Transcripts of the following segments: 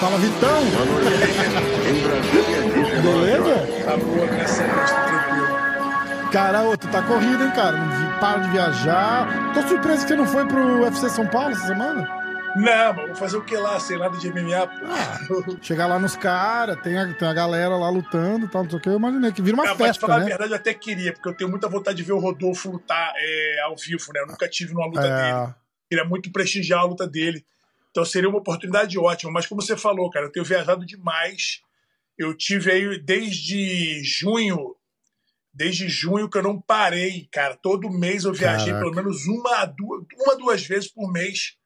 Fala, Vitão! Beleza? Tá boa, graças a tranquilo. Cara, ô, tu tá corrido, hein, cara? Não Para de viajar. Tô surpreso que você não foi pro UFC São Paulo essa semana. Não, mas vou fazer o que lá, sem nada de MMA, pô. Chegar lá nos caras, tem a, tem a galera lá lutando e tal, não sei o que. Eu imaginei que vira uma Ah, mas pra festa, falar a né? verdade, eu até queria, porque eu tenho muita vontade de ver o Rodolfo lutar é, ao vivo, né? Eu nunca tive numa luta dele. É, Queria muito prestigiar a luta dele. Então seria uma oportunidade ótima. Mas como você falou, cara, eu tenho viajado demais. Eu tive aí desde junho, desde junho que eu não parei, cara. Todo mês eu viajei Caraca. pelo menos uma, duas, uma, duas vezes por mês,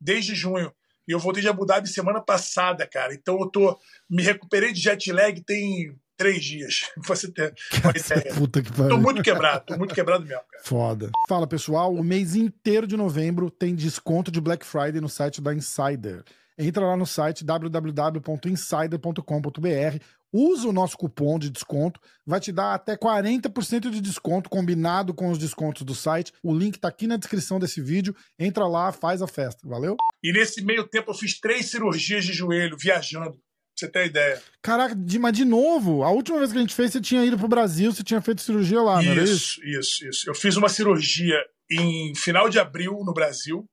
desde junho. E eu voltei de Abu Dhabi semana passada, cara. Então eu tô. Me recuperei de jet lag tem três dias. Você ter uma ideia. puta que Tô pariu. muito quebrado, tô muito quebrado mesmo, cara. Foda. Fala pessoal, o mês inteiro de novembro tem desconto de Black Friday no site da Insider. Entra lá no site www.insider.com.br, usa o nosso cupom de desconto, vai te dar até 40% de desconto combinado com os descontos do site. O link tá aqui na descrição desse vídeo. Entra lá, faz a festa, valeu? E nesse meio tempo eu fiz três cirurgias de joelho viajando. Você ter ideia. Caraca, de, mas de novo, a última vez que a gente fez, você tinha ido pro Brasil, você tinha feito cirurgia lá, não era isso? isso, isso, isso. Eu fiz uma cirurgia em final de abril no Brasil.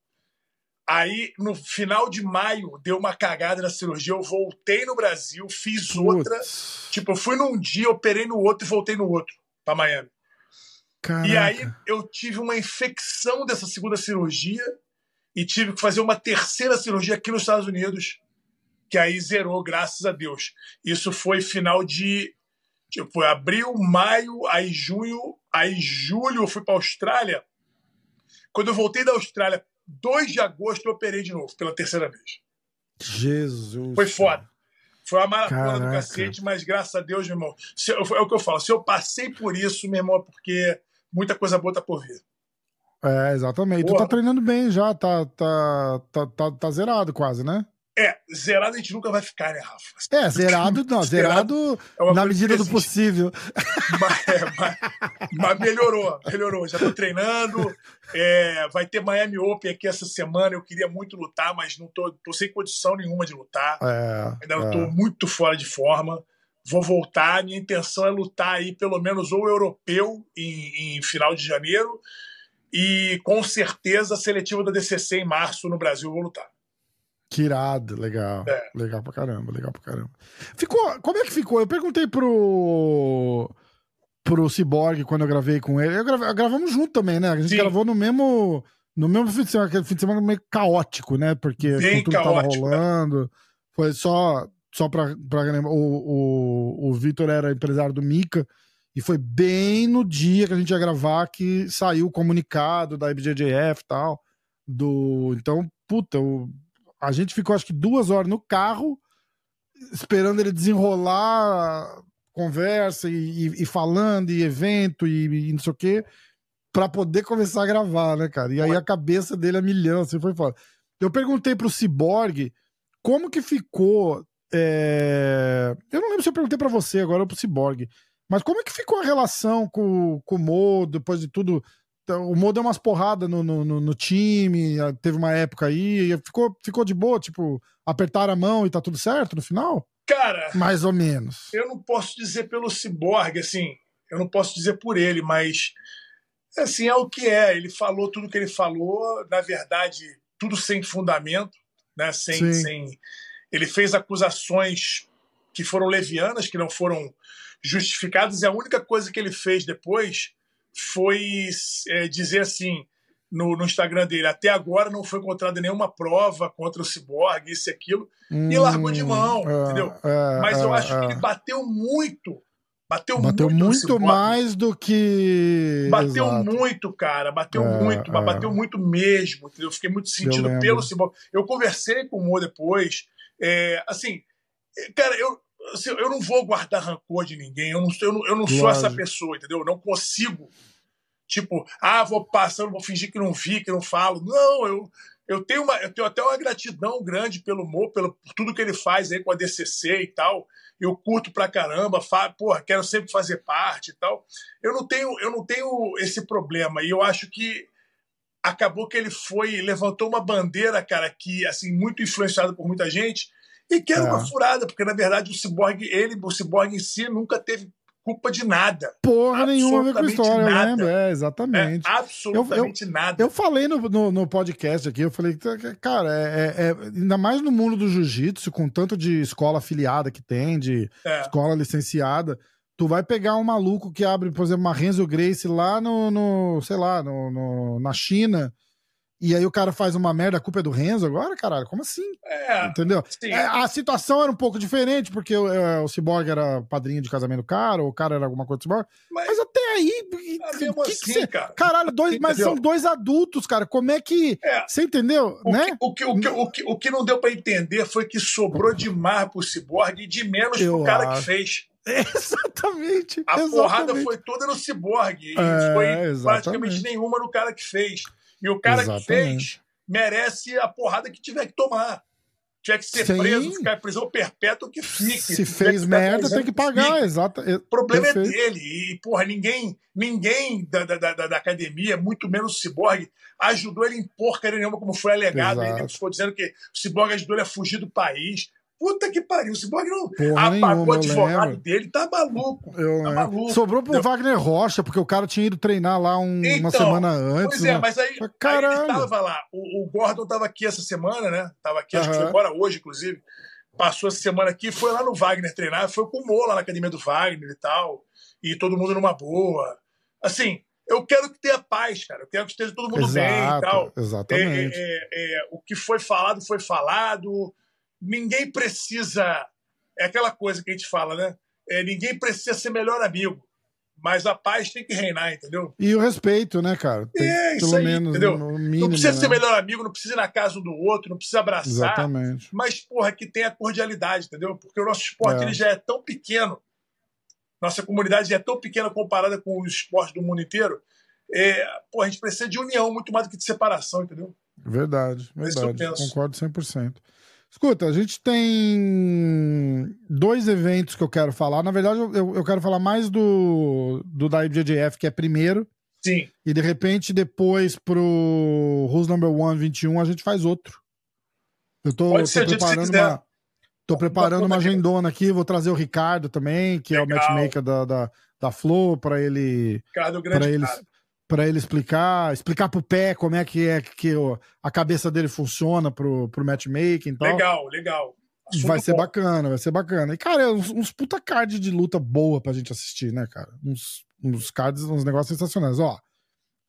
Aí, no final de maio, deu uma cagada na cirurgia. Eu voltei no Brasil, fiz outra. Putz, Tipo, eu fui num dia, operei no outro e voltei no outro, pra Miami. caraca. E aí, eu tive uma infecção dessa segunda cirurgia e tive que fazer uma terceira cirurgia aqui nos Estados Unidos, que aí zerou, graças a Deus. Isso foi final de tipo, foi abril, maio, aí junho, aí julho eu fui para Austrália. Quando eu voltei da Austrália, 2 de agosto, eu operei de novo, pela terceira vez. Jesus. Foi foda. Foi uma maratona do Caraca. cacete, mas graças a Deus, meu irmão. se é o que eu falo. Se eu passei por isso, meu irmão, é porque muita coisa boa tá por vir. É, exatamente. Tu tá treinando bem já, tá, tá, tá, tá, tá zerado quase, né? É, zerado a gente nunca vai ficar, né, Rafa? É, zerado, não, zerado É na medida do possível. Mas, é, mas- mas melhorou, melhorou. Já tô treinando. é, vai ter Miami Open aqui essa semana. Eu queria muito lutar, mas não tô, tô sem condição nenhuma de lutar. É, Ainda é. tô muito fora de forma. Vou voltar. Minha intenção é lutar aí, pelo menos, ou europeu em, em final de janeiro. E com certeza a seletiva da DCC em março no Brasil vou lutar. Que irado, legal. É. Legal pra caramba, legal pra caramba. Ficou, como é que ficou? Eu perguntei pro pro Cyborg quando eu gravei com ele. Eu grave- gravamos junto também, né? A gente Sim. gravou no mesmo no mesmo fim de semana, aquele fim de semana meio caótico, né? Porque Bem tudo tava caótico, né? rolando. Foi só só pra, pra lembrar, o, o, o Vitor era empresário do Mika e foi bem no dia que a gente ia gravar que saiu o comunicado da IBJJF e tal. Do, então, puta, o, a gente ficou acho que duas horas no carro esperando ele desenrolar conversa e, e- e falando, e evento, e, e não sei o quê, pra poder começar a gravar, né, cara? E aí a cabeça dele a milhão, assim, foi foda. Eu perguntei pro Cyborg como que ficou. é, Eu não lembro se eu perguntei pra você agora ou pro Cyborg, mas como é que ficou a relação com, com o Mo depois de tudo? Então, O Mo deu umas porradas no, no, no- time, teve uma época aí, e ficou, ficou de boa, tipo, apertaram a mão e tá tudo certo no final? Cara, Mais ou menos. eu não posso dizer pelo Cyborg, assim, eu não posso dizer por ele, mas assim é o que é. Ele falou tudo que ele falou, na verdade, tudo sem fundamento, né? Sem, Sim. sem... Ele fez acusações que foram levianas, que não foram justificadas, e a única coisa que ele fez depois foi é, dizer assim no, no Instagram dele: até agora não foi encontrada nenhuma prova contra o Cyborg, isso e aquilo. E largou de mão, Hum, entendeu? é, Mas eu é, acho que é. ele bateu muito. Bateu, Bateu muito, muito mais do que. Bateu Exato. muito, cara. Bateu É, muito, mas é. bateu muito mesmo. Entendeu? Eu fiquei muito sentido pelo Cyborg. Eu conversei com o Mo depois. É, assim, é, cara, eu, assim, eu não vou guardar rancor de ninguém. Eu não, sou- eu não, eu não sou Lógico. essa pessoa, entendeu? Eu não consigo. Tipo, ah, vou passando, vou fingir que não vi, que não falo. Não, eu, eu, tenho, uma, eu tenho até uma gratidão grande pelo Mo, pelo, por tudo que ele faz aí com a DCC e tal. Eu curto pra caramba, fa, porra, quero sempre fazer parte e tal. Eu não tenho, eu não tenho esse problema. E eu acho que acabou que ele foi, levantou uma bandeira, cara, que, assim, muito influenciada por muita gente, e que era é. uma furada, porque, na verdade, o Cyborg, ele, o Cyborg em si, nunca teve culpa de nada. Porra nenhuma a ver com a história, nada. eu lembro. É, exatamente. É, absolutamente eu, eu, nada. Eu falei no, no, no, podcast aqui, eu falei, cara, é, é, é ainda mais no mundo do jiu-jitsu, com tanto de escola afiliada que tem, de é. escola licenciada, tu vai pegar um maluco que abre, por exemplo, uma Renzo Grace lá no, no sei lá, no, no na China, e aí o cara faz uma merda, a culpa é do Renzo agora, caralho? Como assim? É, Entendeu? É, a situação era um pouco diferente, porque o, é, o Cyborg era padrinho de casamento do cara, ou o cara era alguma coisa do Cyborg. Mas, mas até aí. É que, assim, que cê, cara. Caralho, dois, mas são dois adultos, cara. Como é que. É. Você entendeu? O, né? que, o, que, o, que, o, que, o que não deu pra entender foi que sobrou de mar pro Cyborg e de menos Eu pro cara acho. que fez. Exatamente. A exatamente. porrada foi toda no Cyborg. E é, foi exatamente. praticamente nenhuma no cara que fez. E o cara Exatamente. que fez merece a porrada que tiver que tomar. Tiver que ser Sim. preso, ficar em prisão perpétua, que fique. Se fez merda, tem que pagar, exato. O problema é Perfeito. é dele. E, porra, ninguém, ninguém da, da, da, da academia, muito menos o Cyborg, ajudou ele em porcaria nenhuma, como foi alegado. Ele ficou dizendo que o Cyborg ajudou ele a fugir do país. Puta que pariu, o Cyborg não Porra apagou o advogado dele, tá maluco. Eu, tá maluco. Sobrou pro então, Wagner Rocha, porque o cara tinha ido treinar lá um, então, uma semana antes. Pois é, né? mas aí, aí ele tava lá. O, o, Gordon tava aqui essa semana, né? Tava aqui, acho que foi embora hoje, inclusive. Passou essa semana aqui, foi lá no Wagner treinar, foi com o Mo lá na academia do Wagner e tal. E todo mundo numa boa. Assim, eu quero que tenha paz, cara. Eu quero que esteja todo mundo Exato, bem e tal. Exatamente. É, é, é, o que foi falado, foi falado ninguém precisa. É aquela coisa que a gente fala, né? É, ninguém precisa ser melhor amigo. Mas a paz tem que reinar, entendeu? E o respeito, né, cara? Tem, é, isso aí, menos, entendeu? Mínimo, não precisa né? ser melhor amigo, não precisa ir na casa um do outro, não precisa abraçar. Exatamente. Mas, porra, que tenha cordialidade, entendeu? Porque o nosso esporte é. ele já é tão pequeno, nossa comunidade já é tão pequena comparada com os esportes do mundo inteiro. É, porra, a gente precisa de união muito mais do que de separação, entendeu? Verdade, é verdade. Concordo 100%. Escuta, a gente tem dois eventos que eu quero falar. Na verdade, eu, eu quero falar mais do, do da IBJJF, que é primeiro. Sim. E de repente, depois pro Who's Number One 21, a gente faz outro. Eu tô, Pode tô preparando uma. Tô preparando uma agendona aqui, vou trazer o Ricardo também, que Legal. é o matchmaker da, da, da Flow, para ele. Ricardo, grande pra ele, para ele explicar, explicar pro pé como é que é que a cabeça dele funciona pro, pro matchmaking e tal. Legal, legal. Assunto vai ser bom. bacana, vai ser bacana. E, cara, uns, uns puta cards de luta boa pra gente assistir, né, cara? Uns, uns cards, uns negócios sensacionais. Ó,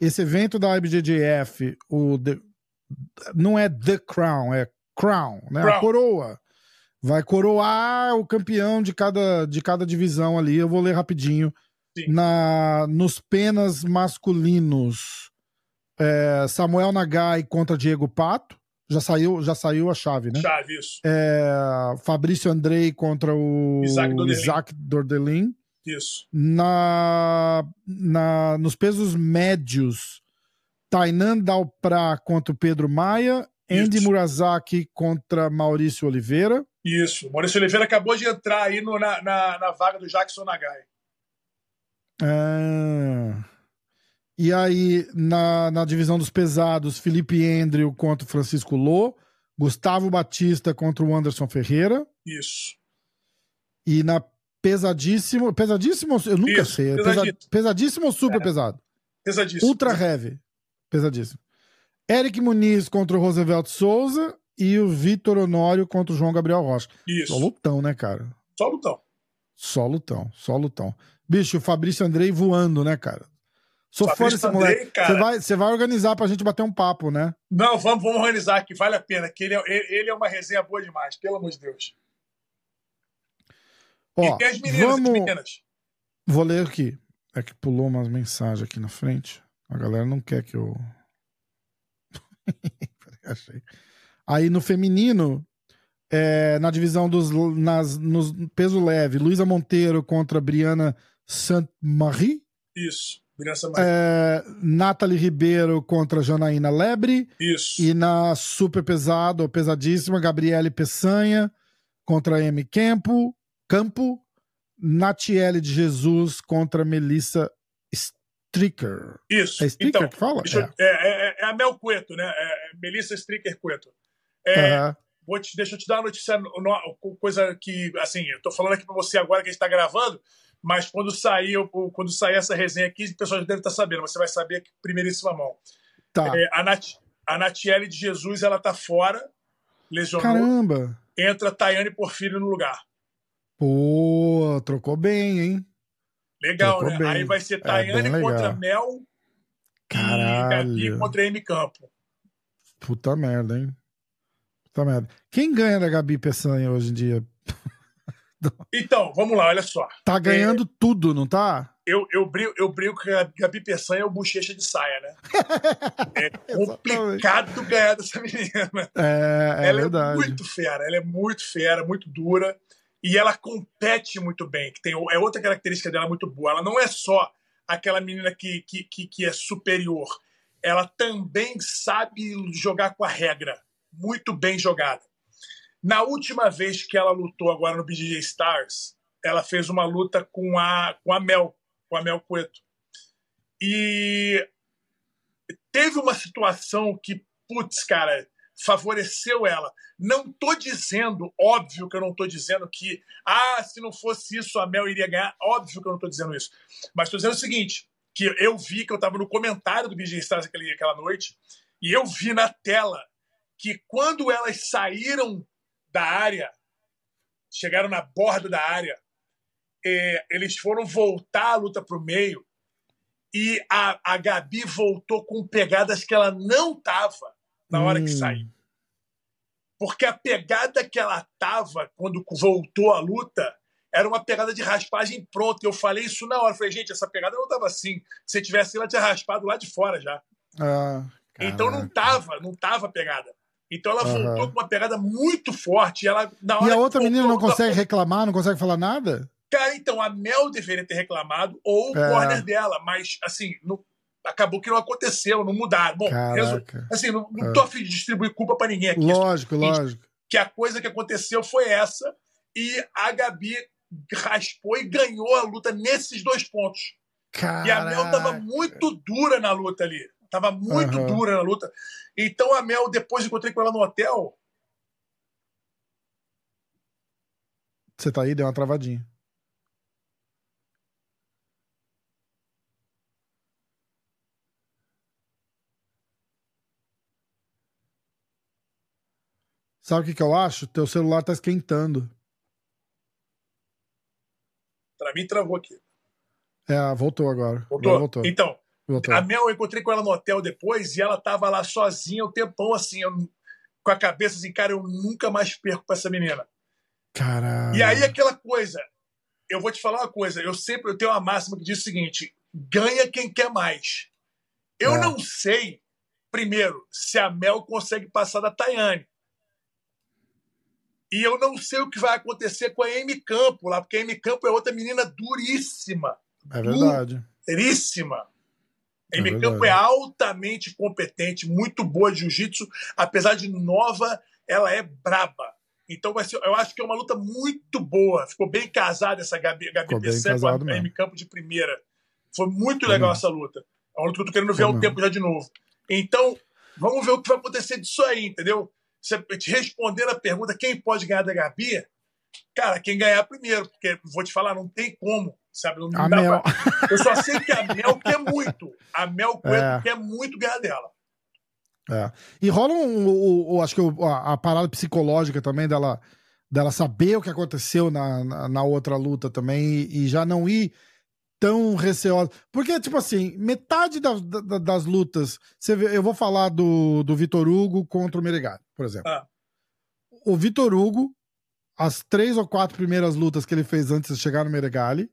esse evento da IBJJF, o The, não é The Crown, é Crown, né? Crown. A coroa. Vai coroar o campeão de cada, de cada divisão ali. Eu vou ler rapidinho na, nos penas masculinos, é, Samuel Nagai contra Diego Pato. Já saiu, já saiu a chave, né? Chave, isso. É, Fabrício Andrei contra o Isaac Dordelin. Isaac Dordelin. Isso. Na, na, nos pesos médios, Tainan Dalprá contra o Pedro Maia. Andy Isso. Murazaki contra Maurício Oliveira. Isso. Maurício Oliveira acabou de entrar aí no, na, na, na vaga do Jackson Nagai. Ah. E aí, na, na divisão dos pesados, Felipe Andrew contra o Francisco Lô, Gustavo Batista contra o Anderson Ferreira. Isso. E na pesadíssimo. Pesadíssimo? Eu nunca Isso, sei. É pesadíssimo. pesadíssimo ou super é. pesado? Pesadíssimo. Ultra heavy. Pesadíssimo. Eric Muniz contra o Roosevelt Souza e o Vitor Honório contra o João Gabriel Rocha. Isso. Só lutão, né, cara? Só lutão. Só lutão, só lutão. Bicho, o Fabrício Andrei voando, né, cara? Sou fã desse moleque. Você vai, vai organizar pra gente bater um papo, né? Não, vamos, vamos organizar que vale a pena. Que ele, é, ele é uma resenha boa demais, pelo amor de Deus. Ó, e tem as meninas, vamos... as meninas. Vou ler aqui. É que pulou umas mensagens aqui na frente. A galera não quer que eu. Achei. Aí no feminino, é, na divisão dos nas, nos peso leve, Luísa Monteiro contra Briana Saint-Marie. Isso. É, Nathalie Ribeiro contra Janaína Lebre. Isso. E na super pesado, ou pesadíssima, Gabriele Peçanha contra M. Campo. Campo. Natiele de Jesus contra Melissa Stricker. Isso. É Stricker então, que fala? Eu, é. É, é. é. a Mel Cueto, né? É Melissa Stricker Cueto. É, uhum. Vou te, deixa eu te dar uma notícia, coisa que, assim, eu tô falando aqui pra você agora que a gente tá gravando, mas quando sair, quando sair essa resenha aqui, o pessoal já deve estar tá sabendo, você vai saber aqui, primeiríssima mão. Tá. É, a, Nat, a Natiele de Jesus, ela tá fora, lesionou. Caramba! Entra Tayane Porfírio no lugar. Pô, trocou bem, hein? Legal, trocou né? Bem. Aí vai ser é, Tayane é contra Mel Caralho. e Gabi contra M Campo. Puta merda, hein? Puta merda. Quem ganha da Gabi Peçanha hoje em dia? Então, vamos lá, olha só. Tá ganhando é, tudo, não tá? Eu, eu, brinco, eu brinco que a Gabi Peçanha é o bochecha de saia, né? é complicado ganhar dessa menina. É, é ela verdade. é muito fera, ela é muito fera, muito dura. E ela compete muito bem, que tem, é outra característica dela muito boa. Ela não é só aquela menina que, que, que, que é superior. Ela também sabe jogar com a regra. Muito bem jogada. Na última vez que ela lutou agora no BJJ Stars, ela fez uma luta com a, com a Mel, com a Mel Cueto. E teve uma situação que, putz, cara, favoreceu ela. Não tô dizendo, óbvio que eu não tô dizendo que, ah, se não fosse isso a Mel iria ganhar. Óbvio que eu não tô dizendo isso. Mas tô dizendo o seguinte, que eu vi que eu tava no comentário do BJ Stars aquele, aquela noite, e eu vi na tela que quando elas saíram da área, chegaram na borda da área, é, eles foram voltar a luta para o meio e a, a Gabi voltou com pegadas que ela não tava na hora hum. que saiu. Porque a pegada que ela tava quando voltou a luta era uma pegada de raspagem pronta. Eu falei isso na hora. Eu falei, gente, essa pegada não tava assim. Se tivesse, ela tinha raspado lá de fora já. Ah, então não tava, não tava pegada. Então ela uhum. voltou com uma pegada muito forte. Ela, na hora e a outra menina não consegue reclamar, não consegue falar nada? Cara, então, a Mel deveria ter reclamado, ou o é. corner dela, mas assim, não, acabou que não aconteceu, não mudaram. Bom, resu, assim, não, não tô é. afim de distribuir culpa para ninguém aqui. Lógico, lógico. Que a coisa que aconteceu foi essa, e a Gabi raspou e ganhou a luta nesses dois pontos. Caraca. E a Mel tava muito dura na luta ali. Tava muito uhum. dura na luta. Então a Mel, depois encontrei com ela no hotel. Você tá aí? Deu uma travadinha. Sabe o que, que eu acho? Teu celular tá esquentando. Pra mim, travou aqui. É, voltou agora. Voltou? Agora voltou. Então, a Mel, eu encontrei com ela no hotel depois e ela tava lá sozinha o um tempão, assim, eu, com a cabeça assim, cara, eu nunca mais perco pra essa menina. Caralho. E aí aquela coisa, eu vou te falar uma coisa, eu sempre eu tenho uma máxima que diz o seguinte: ganha quem quer mais. Eu é. não sei, primeiro, se a Mel consegue passar da Tayane. E eu não sei o que vai acontecer com a Amy Campo lá, porque a Amy Campo é outra menina duríssima. É verdade. Duríssima. É Amy Campo é altamente competente, muito boa de jiu-jitsu, apesar de nova, ela é braba. Então vai ser, eu acho que é uma luta muito boa. Ficou bem casada essa Gabi, Gabi PC com a Amy Campo de primeira. Foi muito legal essa luta. É uma luta que eu tô querendo ver há um tempo já de novo. Então, vamos ver o que vai acontecer disso aí, entendeu? Você te respondendo a pergunta quem pode ganhar da Gabi, cara, quem ganhar primeiro, porque vou te falar, não tem como sabe? Não a Mel. Pra... Eu só sei que a Mel quer muito. A Mel é. quer muito ganhar dela. É. E rola um, um, um acho que a, a, parada psicológica também dela, dela saber o que aconteceu na, na, na outra luta também e, e, já não ir tão receosa. Porque, tipo assim, metade da, da, das lutas, você vê, eu vou falar do, do Vitor Hugo contra o Meregali, por exemplo. Ah. O Vitor Hugo, as três ou quatro primeiras lutas que ele fez antes de chegar no Meregali,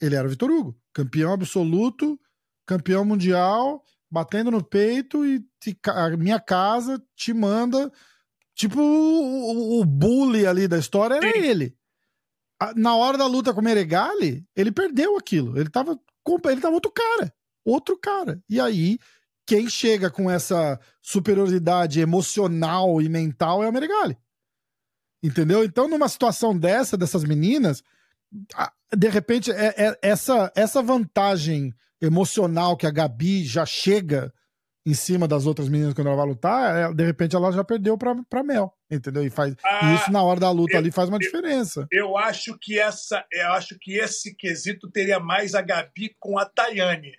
ele era o Vitor Hugo, campeão absoluto, campeão mundial, batendo no peito e te, a minha casa te manda. Tipo, o, o, bully ali da história era Sim. ele. Na hora da luta com o Meregali, ele perdeu aquilo. Ele tava, ele tava outro cara. Outro cara. E aí, quem chega com essa superioridade emocional e mental é o Meregali. Entendeu? Então, numa situação dessa, dessas meninas, de repente, é, é, essa, essa vantagem emocional que a Gabi já chega em cima das outras meninas quando ela vai lutar, é, de repente ela já perdeu pra, pra Mel, entendeu? E, faz, ah, e isso na hora da luta eu, ali faz uma eu, diferença. Eu acho que essa, eu acho que esse quesito teria mais a Gabi com a Tayane.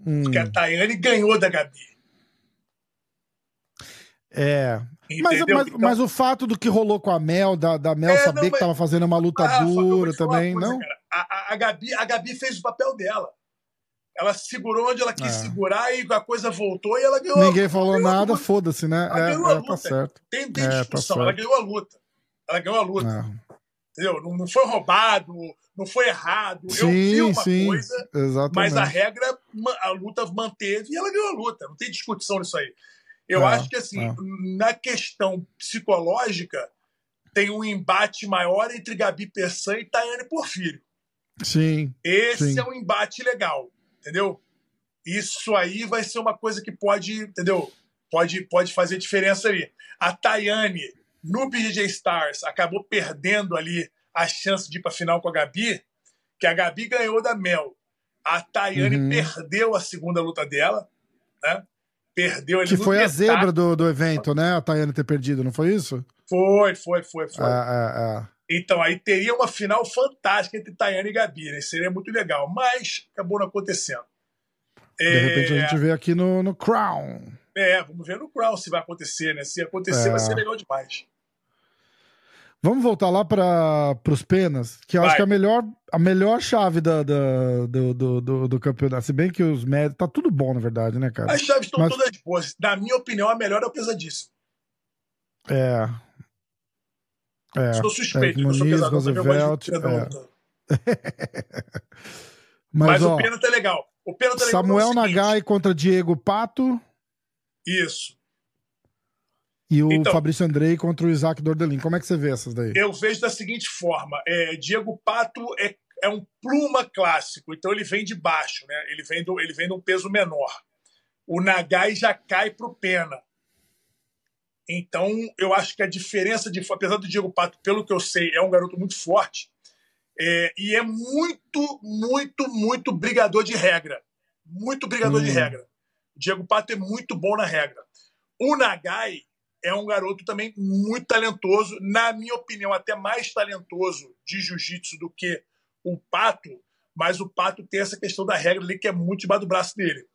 Hum. Porque a Tayane ganhou da Gabi. É. Mas, mas, então, mas, o fato do que rolou com a Mel, da, da Mel é, saber não, que tava fazendo uma luta ah, dura também, coisa, não? A, a, a, Gabi, a Gabi fez o papel dela. Ela segurou onde ela quis é. segurar e a coisa voltou e ela ganhou. Ninguém falou nada, foda-se, né? Ela é, ganhou a é, tá luta. Tá certo. Tem, tem é, tá discussão, tá ela ganhou a luta. Ela ganhou a luta. É. Entendeu? Não, não foi roubado, não foi errado. Sim, Eu vi uma sim, coisa, exatamente. mas a regra, a luta manteve e ela ganhou a luta. Não tem discussão nisso aí. Eu é, acho que, assim, é. na questão psicológica, tem um embate maior entre Gabi Pessan e Tayane Porfírio. Sim. Esse sim. é um embate legal, entendeu? Isso aí vai ser uma coisa que pode, entendeu? Pode, pode fazer diferença ali. A Tayane, no BJ Stars, acabou perdendo ali a chance de ir para final com a Gabi, que a Gabi ganhou da Mel. A Tayane uhum. perdeu a segunda luta dela, né? Perdeu ali Que foi a zebra do, do evento, né? A Tayane ter perdido, não foi isso? Foi, foi, foi, foi. É, é, é. Então, aí teria uma final fantástica entre Tayane e Gabi, né? Seria muito legal, mas acabou não acontecendo. De é... repente a gente vê aqui no, no Crown. É, vamos ver no Crown se vai acontecer, né? Se acontecer, vai ser é. legal demais. Vamos voltar lá para os penas, que eu Vai. acho que é a melhor, a melhor chave da, da do, do, do, do, campeonato. Se bem que os médios. Tá tudo bom, na verdade, né, cara? As chaves estão Mas... todas boas. Na minha opinião, a melhor é o pesadíssimo. É. É. Sou suspeito, é, eu sou pesadão, Roosevelt, é. Mas, Mas ó, o pênalti é legal. O pênalti é legal Samuel Nagai contra Diego Pato. Isso. E o então, Fabrício Andrei contra o Isaac Dordelin. Como é que você vê essas daí? Eu vejo da seguinte forma: é, Diego Pato é, é um pluma clássico, então ele vem de baixo, né? Ele vem, do, ele vem de um peso menor. O Nagai já cai para o Pena. Então, eu acho que a diferença de. Apesar do Diego Pato, pelo que eu sei, é um garoto muito forte. É, e é muito, muito, muito brigador de regra. Muito brigador hum. de regra. O Diego Pato é muito bom na regra. O Nagai é um garoto também muito talentoso, na minha opinião, até mais talentoso de jiu-jitsu do que o Pato, mas o Pato tem essa questão da regra ali que é muito debaixo do braço dele.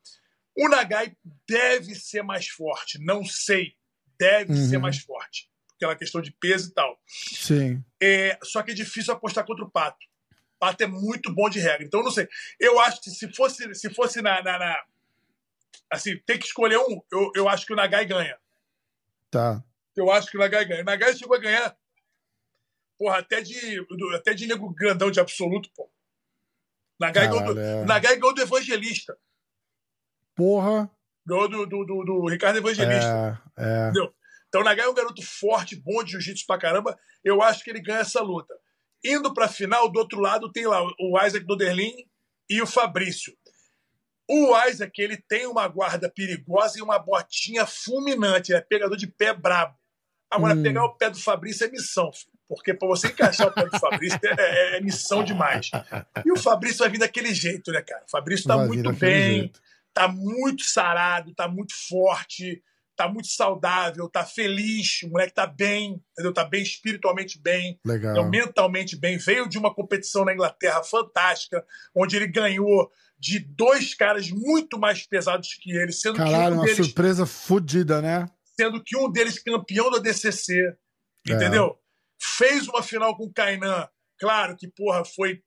O Nagai deve ser mais forte, não sei, deve uhum. ser mais forte, aquela questão de peso e tal. Sim. É, só que é difícil apostar contra o Pato. O Pato é muito bom de regra, então não sei. Eu acho que se fosse, se fosse na, na, na assim, tem que escolher um, eu, eu acho que o Nagai ganha. Tá. Eu acho que o Nagai ganha. O Nagai chegou a ganhar, porra, até de, até de nego grandão de absoluto, pô. Nagai, ganhou do, é. Nagai ganhou do Evangelista. Porra. Ganhou do, do, do, do Ricardo Evangelista. É, é. Entendeu? Então o Nagai é um garoto forte, bom de jiu-jitsu pra caramba. Eu acho que ele ganha essa luta. Indo pra final, do outro lado tem lá o Isaac Doderlin e o Fabrício. O Isaac, ele tem uma guarda perigosa e uma botinha fulminante. é pegador de pé brabo. Agora, hum. pegar o pé do Fabrício é missão, filho. Porque para você encaixar o pé do Fabrício é, é, é, missão demais. E o Fabrício vai vir daquele jeito, né, cara? O Fabrício tá vai muito bem, jeito. tá muito sarado, tá muito forte, tá muito saudável, tá feliz, o moleque tá bem, entendeu? Tá bem espiritualmente bem, Legal. mentalmente bem. Veio de uma competição na Inglaterra fantástica, onde ele ganhou de dois caras muito mais pesados que ele, sendo Caralho, que um uma deles, surpresa fodida, né? Sendo que um deles campeão da DCC, é. entendeu? Fez uma final com o Kainan, claro que porra foi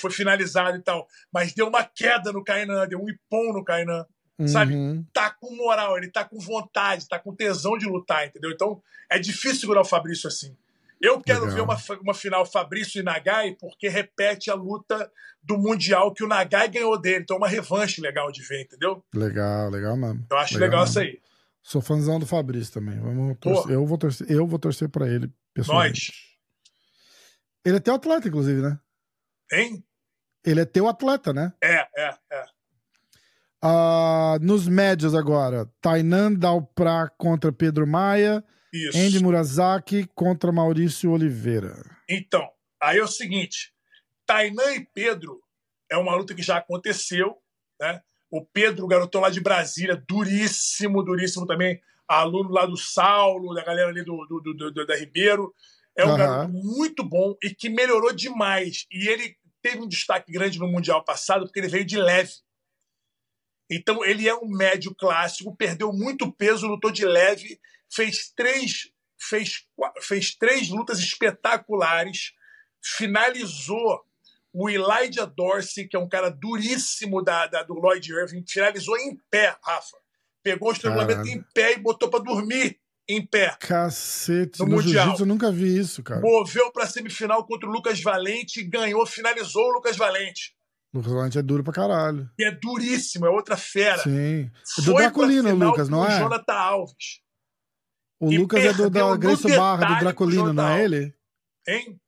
foi finalizado e tal, mas deu uma queda no Kainan, deu um ipom no Kainan. Uhum. Sabe? Tá com moral, ele tá com vontade, tá com tesão de lutar, entendeu? Então é difícil segurar o Fabrício assim. Eu quero Legal. ver uma, uma final Fabrício e Nagai, porque repete a luta do Mundial que o Nagai ganhou dele. Então é uma revanche legal de ver, entendeu? Legal, legal mesmo. Eu acho legal, legal isso aí. Sou fãzão do Fabrício também. Vamos torcer. eu vou torcer, eu vou torcer para ele, pessoalmente. Nós. Ele é teu atleta, inclusive, né? Hein? Ele é teu atleta, né? É, é, é. Uh, nos médios agora, Tainan Dalprá contra Pedro Maia. Isso. Andy Murazaki contra Maurício Oliveira. Então, aí é o seguinte: Tainan e Pedro é uma luta que já aconteceu né? O Pedro, garotão lá de Brasília, duríssimo, duríssimo também, aluno lá do Saulo, da galera ali do, do, do, do da Ribeiro. É um uhum. garoto muito bom e que melhorou demais. E ele teve um destaque grande no Mundial passado porque ele veio de leve. Então ele é um médio clássico, perdeu muito peso, lutou de leve, fez três, fez, fez três lutas espetaculares, finalizou o Elijah Dorsey, que é um cara duríssimo da, da do Lloyd Irving, finalizou em pé, Rafa. Pegou o estrangulamento em pé e botou para dormir em pé. Cacete, no, no Mundial. eu nunca vi isso, cara. Moveu pra semifinal contra o Lucas Valente e ganhou, finalizou o Lucas Valente. Lucas Valente é duro pra caralho. E é duríssimo, é outra fera. Sim. É do Draculino, o Lucas, não é? O Jonathan Alves. O e Lucas é do da Grace Barra, do Draculino, não é ele? Hein?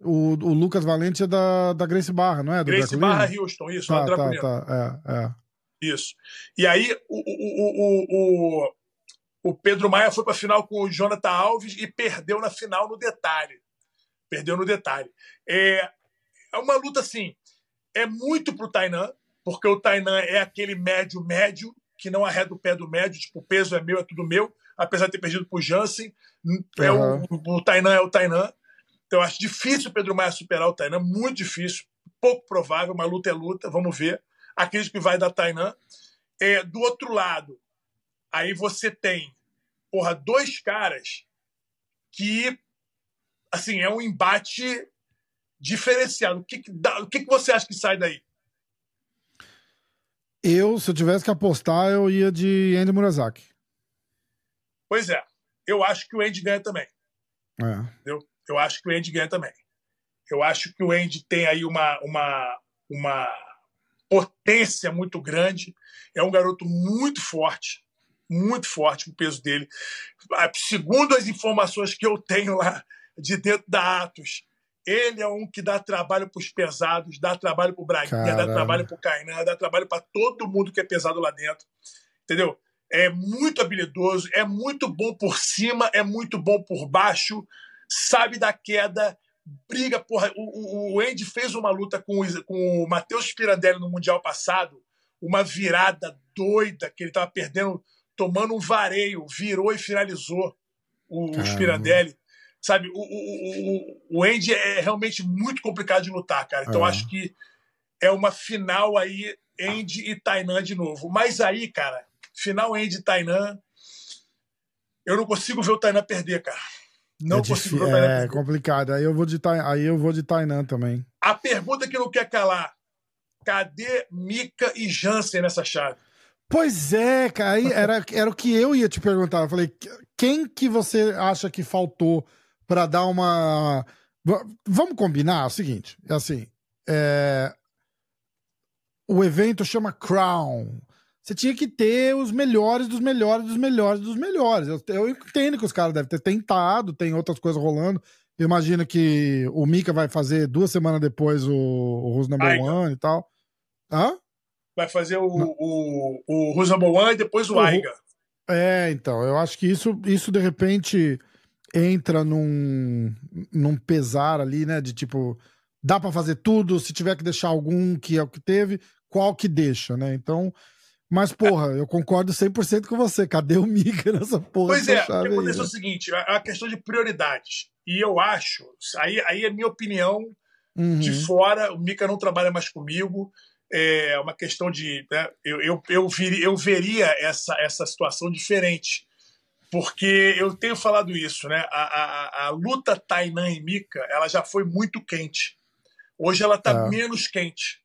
O, o Lucas Valente é da, da Grace Barra, não é? Do Grace Draculino? Barra Houston, isso, tá, tá, tá, é, é. Isso. E aí, o, o, o, o o Pedro Maia foi para a final com o Jonathan Alves e perdeu na final no detalhe. Perdeu no detalhe. É, é uma luta assim. É muito pro Tainan, porque o Tainan é aquele médio-médio que não arreda o pé do médio, tipo, o peso é meu, é tudo meu, apesar de ter perdido pro Jansen. É uhum. o, o Tainan é o Tainan. Então eu acho difícil o Pedro Maia superar o Tainan, muito difícil, pouco provável, mas luta é luta, vamos ver. Acredito que vai dar Tainan. É, do outro lado, Aí você tem, porra, dois caras que, assim, é um embate diferenciado. O que, que, dá, o que, que você acha que sai daí? Eu, se eu tivesse que apostar, eu ia de Andy Murazaki. Pois é. Eu acho que o Andy ganha também. É. Entendeu? Eu acho que o Andy ganha também. Eu acho que o Andy tem aí uma, uma, uma potência muito grande. É um garoto muito forte muito forte o peso dele. Ah, segundo as informações que eu tenho lá de dentro da Atos, ele é um que dá trabalho para os pesados, dá trabalho para o Braguinha, Caramba. dá trabalho para o Kainan, dá trabalho para todo mundo que é pesado lá dentro. Entendeu? É muito habilidoso, é muito bom por cima, é muito bom por baixo, sabe da queda, briga. Porra, o, o Andy fez uma luta com, com o Matheus Pirandelli no Mundial passado, uma virada doida, que ele estava perdendo tomando um vareio, virou e finalizou o, o Spirandelli. Sabe, o, o, o, o Andy é realmente muito complicado de lutar, cara. Então é. acho que é uma final aí, Andy e Tainan de novo. Mas aí, cara, final Andy e Tainan, eu não consigo ver o Tainan perder, cara. Não é consigo ver o Tainan É perder. complicado. Aí eu vou de, aí eu vou de Tainan também. A pergunta que não quer calar: cadê Mika e Jansen nessa chave? Pois é, cara, era, era o que eu ia te perguntar. Eu falei, quem que você acha que faltou para dar uma. Vamos combinar é o seguinte: é assim, é... o evento chama Crown. Você tinha que ter os melhores dos melhores dos melhores dos melhores. Eu, eu entendo que os caras devem ter tentado, tem outras coisas rolando. Eu imagino que o Mika vai fazer duas semanas depois o, o Who's Number One e tal. Hã? vai fazer o, o, o Rusaboan e depois o, o Aiga. É, então, eu acho que isso, isso de repente entra num, num pesar ali, né? De tipo, dá para fazer tudo, se tiver que deixar algum que é o que teve, qual que deixa, né? Então, mas porra, eu concordo 100% com você. Cadê o Mika nessa porra? Pois é, o que acontece é o seguinte, é a questão de prioridades. E eu acho, aí, aí é minha opinião uhum. de fora, o Mika não trabalha mais comigo é uma questão de. Né, eu, eu, eu, vir, eu veria essa, essa situação diferente. Porque eu tenho falado isso, né? A, a, a luta Tainan e Mika ela já foi muito quente. Hoje ela está é. menos quente.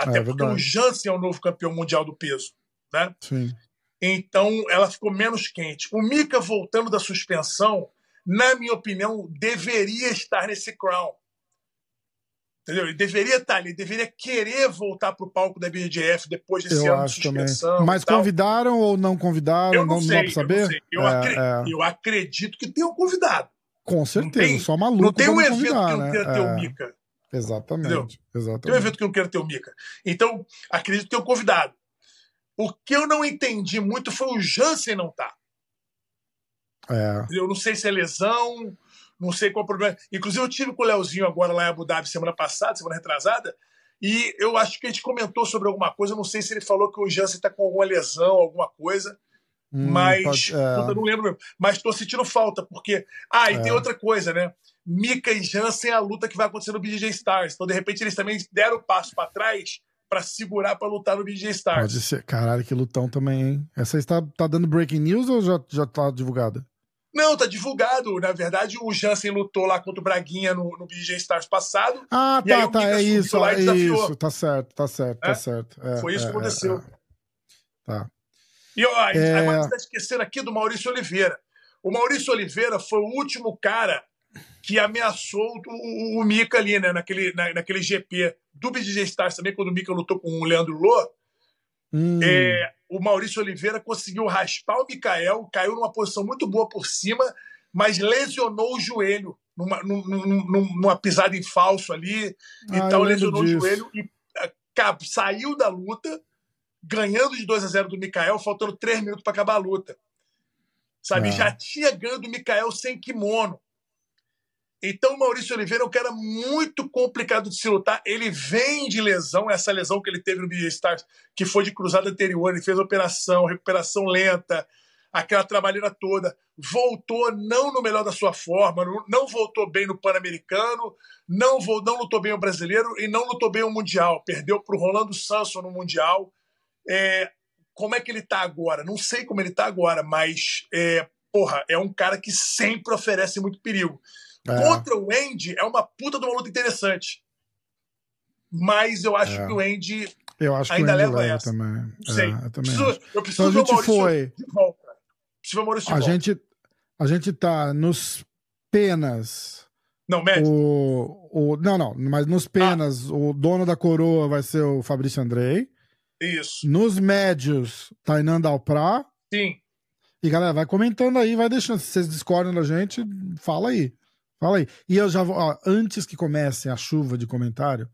Até é, porque o Jansen é o novo campeão mundial do peso. Né? Sim. Então ela ficou menos quente. O Mika voltando da suspensão, na minha opinião, deveria estar nesse crown. Entendeu? Ele deveria estar ali, deveria querer voltar para o palco da BGF depois desse eu ano acho de suspensão. Também. Mas convidaram ou não convidaram? Eu não, não, sei, não saber? Eu, é, acredito, é. eu, acredito, que tenham convidado. Com certeza, tem, só maluco. Não tem um evento convidar, que não né? queira ter o Mica. Exatamente, exatamente. Tem um evento que não queira ter o Mica. Então, acredito que tenham convidado. O que eu não entendi muito foi o Jansen não estar. Tá. É. Eu não sei se é lesão, não sei qual é o problema. Inclusive, eu tive com o Leozinho agora lá em Abu Dhabi semana passada, semana retrasada, E eu acho que a gente comentou sobre alguma coisa, não sei se ele falou que o Jansen está com alguma lesão, alguma coisa. Hum, mas pode, é. eu não lembro mesmo. Mas estou sentindo falta, porque. Ah, e é. tem outra coisa, né? Mika e Jansen é a luta que vai acontecer no BJ Stars. Então, de repente, eles também deram o passo para trás para segurar para lutar no BJ Stars. Pode ser. Caralho, que lutão também, hein? Essa está tá dando breaking news ou já, já tá divulgada? Não, tá divulgado. Na verdade, o Jansen lutou lá contra o Braguinha no, no BJ Stars passado. Ah, tá, tá. É isso, é isso. Tá certo, tá certo, tá é? certo. É, Foi isso que é, aconteceu. É, tá. E ó, a é... tá esquecendo aqui do Maurício Oliveira. O Maurício Oliveira foi o último cara que ameaçou o, o, o Mika ali, né? Naquele, na, naquele GP do Stars também, quando o Mika lutou com o Leandro Lô. Hum. É, o Maurício Oliveira conseguiu raspar o Mikael, caiu numa posição muito boa por cima, mas lesionou o joelho numa, numa, numa pisada em falso ali ah, e tal, lesionou disso. o joelho e saiu da luta ganhando de 2 a 0 do Mikael, faltando 3 minutos para acabar a luta. Sabe? Ah. Já tinha ganho do Mikael sem kimono. Então, o Maurício Oliveira é um cara muito complicado de se lutar. Ele vem de lesão, essa lesão que ele teve no BJ Stars, que foi de cruzada anterior. Ele fez operação, recuperação lenta, aquela trabalheira toda. Voltou não no melhor da sua forma, não voltou bem no Pan-Americano, não, não lutou bem o brasileiro e não lutou bem o Mundial. Perdeu para o Rolando Sanson no Mundial. É, como é que ele está agora? Não sei como ele está agora, mas, é, porra, é um cara que sempre oferece muito perigo. É. Contra o Andy é uma puta de uma luta interessante. Mas eu acho é. que o Andy eu acho ainda que leva leva essa. Também. Sei. É, eu, preciso, eu preciso então, a gente foi. de volta. Preciso Maurício a volta. gente A gente tá nos penas. Não, médio. O, o, não, não, mas nos penas, ah. o dono da coroa vai ser o Fabrício Andrei. Isso. Nos médios, Tainan Dalprá. Sim. E galera, vai comentando aí, vai deixando. Se vocês discordam da gente, fala aí. Fala aí. E eu já vou, ó, antes que comece a chuva de comentário,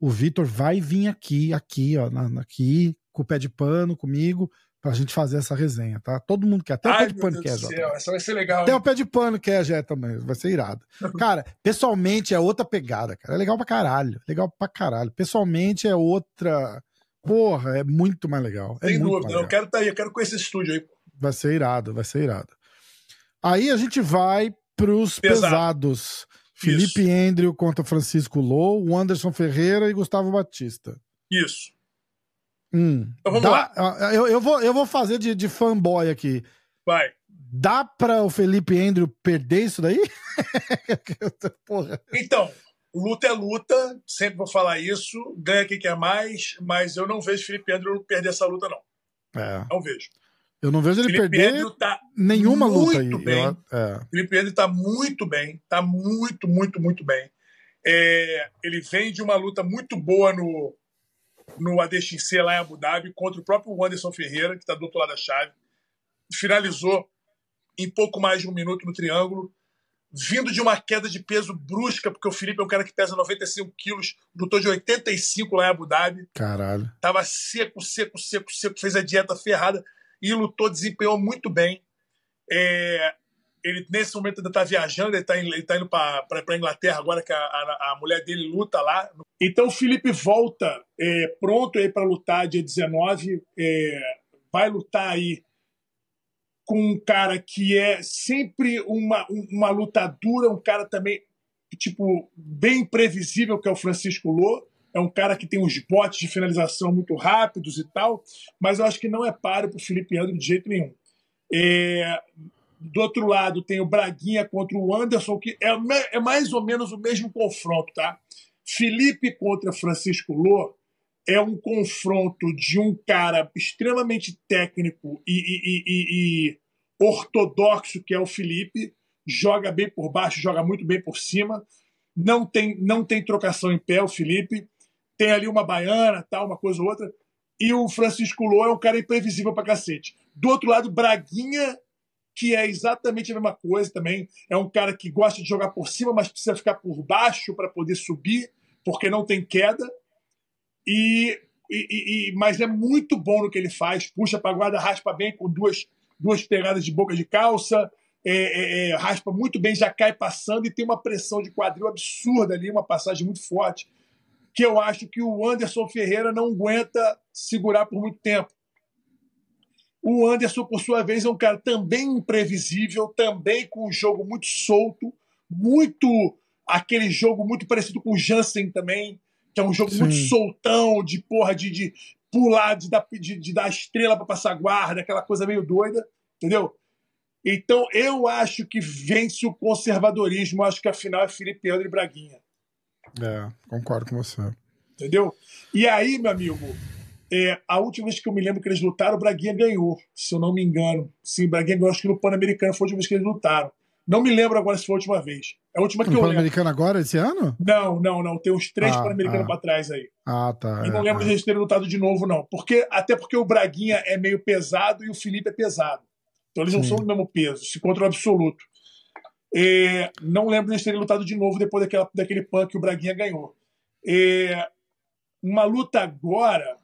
o Vitor vai vir aqui, aqui, ó, na, aqui, com o pé de pano comigo, pra gente fazer essa resenha, tá? Todo mundo quer. Até Ai, o pé de pano quer, Jota. Essa vai ser legal. Até hein? o pé de pano quer, já também. Vai ser irado. cara, pessoalmente é outra pegada, cara. É legal pra caralho. Legal pra caralho. Pessoalmente é outra. Porra, é muito mais legal. É Sem dúvida. Eu quero estar tá aí, eu quero conhecer esse estúdio aí. Vai ser irado, vai ser irado. Aí a gente vai pros Pesado. pesados. Felipe Isso. Andrew contra Francisco Lou, Anderson Ferreira e Gustavo Batista. Isso. Hum. Então vamos Dá, lá. Eu, eu, vou, eu vou fazer de, de fanboy aqui. Vai. Dá para o Felipe Andrew perder isso daí? Porra. Então, luta é luta, sempre vou falar isso. Ganha quem quer mais, mas eu não vejo Felipe Andrew perder essa luta, não. É. Não vejo. Eu não vejo ele Felipe perder tá nenhuma luta aí. Bem. Eu, é. Felipe Pedro está muito bem, está muito, muito, muito bem. É, ele vem de uma luta muito boa no, no ADXC lá em Abu Dhabi contra o próprio Anderson Ferreira, que está do outro lado da chave. Finalizou em pouco mais de um minuto no triângulo, vindo de uma queda de peso brusca, porque o Felipe é um cara que pesa 95 quilos, lutou de 85 lá em Abu Dhabi. Caralho. Tava seco, seco, seco, seco, fez a dieta ferrada e lutou, desempenhou muito bem. É, ele nesse momento ainda está viajando, ele está tá indo para a Inglaterra agora, que a, a, a, mulher dele luta lá. Então o Felipe volta é, pronto aí para lutar dia 19, é, vai lutar aí com um cara que é sempre uma, uma luta dura, um cara também tipo bem previsível que é o Francisco Lô é um cara que tem uns botes de finalização muito rápidos e tal, mas eu acho que não é páreo para o Felipe Andro de jeito nenhum. É, do outro lado tem o Braguinha contra o Anderson, que é, é mais ou menos o mesmo confronto, tá? Felipe contra Francisco Lô é um confronto de um cara extremamente técnico e, e, e, e ortodoxo, que é o Felipe, joga bem por baixo, joga muito bem por cima, não tem, não tem trocação em pé o Felipe, tem ali uma baiana, tal, uma coisa ou outra. E o Francisco Lô é um cara imprevisível pra cacete. Do outro lado, Braguinha, que é exatamente a mesma coisa também. É um cara que gosta de jogar por cima, mas precisa ficar por baixo para poder subir, porque não tem queda. E, e, e, mas é muito bom no que ele faz. Puxa para guarda, raspa bem com duas, duas pegadas de boca de calça. É, é, é, raspa muito bem, já cai passando e tem uma pressão de quadril absurda ali, uma passagem muito forte. que eu acho que o Anderson Ferreira não aguenta segurar por muito tempo. O Anderson, por sua vez, é um cara também imprevisível, também com um jogo muito solto, muito aquele jogo muito parecido com o Jansen também, que é um jogo Sim. muito soltão, de porra, de, de pular, de dar, de, de dar estrela para passar guarda, aquela coisa meio doida, entendeu? Então, eu acho que vence o conservadorismo. Acho que a final é Felipe André e Braguinha. É, concordo com você. Entendeu? E aí, meu amigo, é, a última vez que eu me lembro que eles lutaram, o Braguinha ganhou, se eu não me engano. Sim, o Braguinha ganhou, acho que no Pan-Americano foi a última vez que eles lutaram. Não me lembro agora se foi a última vez. É a última que no eu Pan-Americano agora, esse ano? Não, não, não. Tem uns três ah, Pan-Americanos ah. pra trás aí. Ah, tá. E não é, lembro é. de eles terem lutado de novo, não. Porque, até porque o Braguinha é meio pesado e o Felipe é pesado. Então eles Sim. não são do mesmo peso, se contra o absoluto. É, não lembro de eles terem lutado de novo depois daquela, daquele pan que o Braguinha ganhou. É, uma luta agora